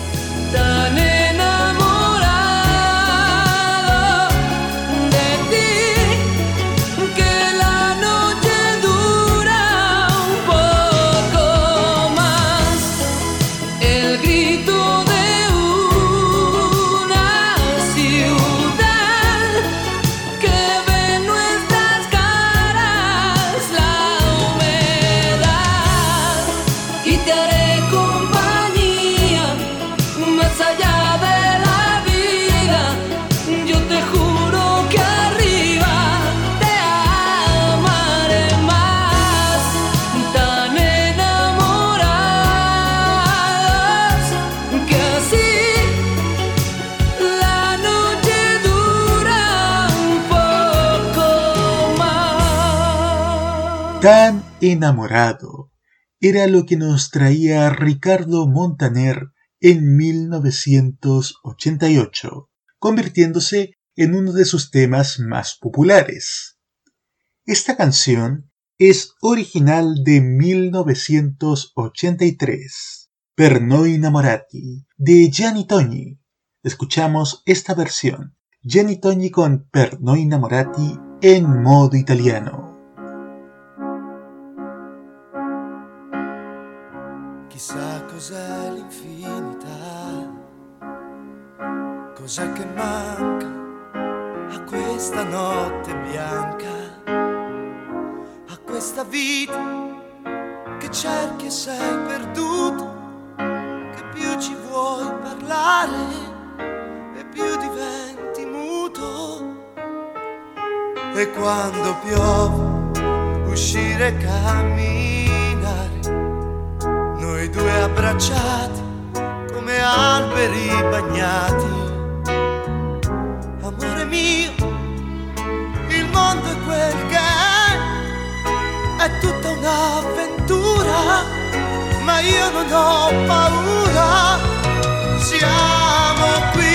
Tan enamorado era lo que nos traía Ricardo Montaner en 1988, convirtiéndose en uno de sus temas más populares. Esta canción es original de 1983, Per noi innamorati, de Gianni Togni. Escuchamos esta versión, Gianni Togni con Per noi innamorati en modo italiano. Chissà cos'è l'infinità, cos'è che manca a questa notte bianca, a questa vita che cerchi e sei perduto, che più ci vuoi parlare e più diventi muto. E quando piove uscire camminare due abbracciati come alberi bagnati. Amore mio, il mondo è quel che è, è tutta un'avventura, ma io non ho paura. Siamo qui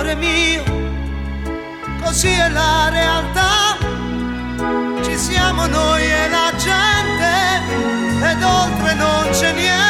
amore mio così è la realtà. Ci siamo noi e la gente ed oltre non c'è niente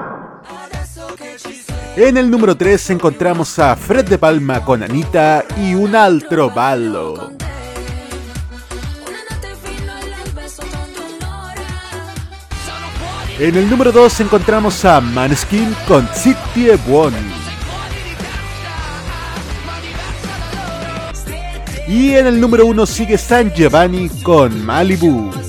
En el número 3 encontramos a Fred de Palma con Anita y un altro ballo. En el número 2 encontramos a Maneskin con Zitti e Buoni. Y en el número 1 sigue San Giovanni con Malibu.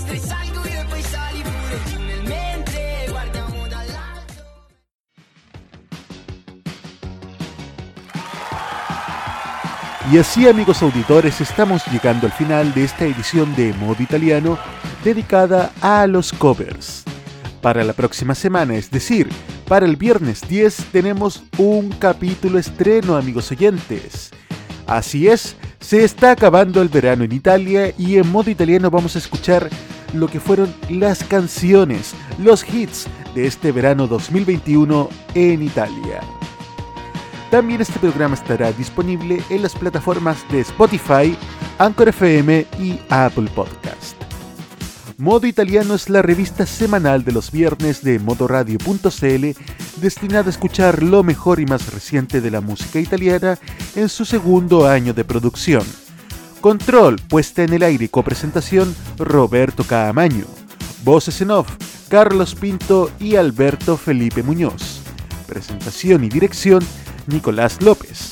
Y así amigos auditores estamos llegando al final de esta edición de Modo Italiano dedicada a los covers. Para la próxima semana, es decir, para el viernes 10 tenemos un capítulo estreno amigos oyentes. Así es, se está acabando el verano en Italia y en modo italiano vamos a escuchar lo que fueron las canciones, los hits de este verano 2021 en Italia. También este programa estará disponible en las plataformas de Spotify, Anchor FM y Apple Podcast. Modo Italiano es la revista semanal de los viernes de modoradio.cl destinada a escuchar lo mejor y más reciente de la música italiana en su segundo año de producción. Control, puesta en el aire y copresentación, Roberto Caamaño. Voces en off, Carlos Pinto y Alberto Felipe Muñoz. Presentación y dirección, Nicolás López.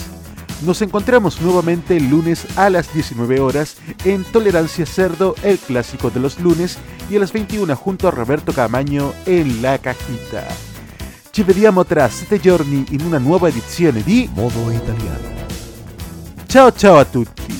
Nos encontramos nuevamente el lunes a las 19 horas en Tolerancia Cerdo, el clásico de los lunes, y a las 21 junto a Roberto Camaño en La Cajita. Ci vediamo tra sette giorni in una nuova edizione di Modo Italiano. Ciao ciao a tutti!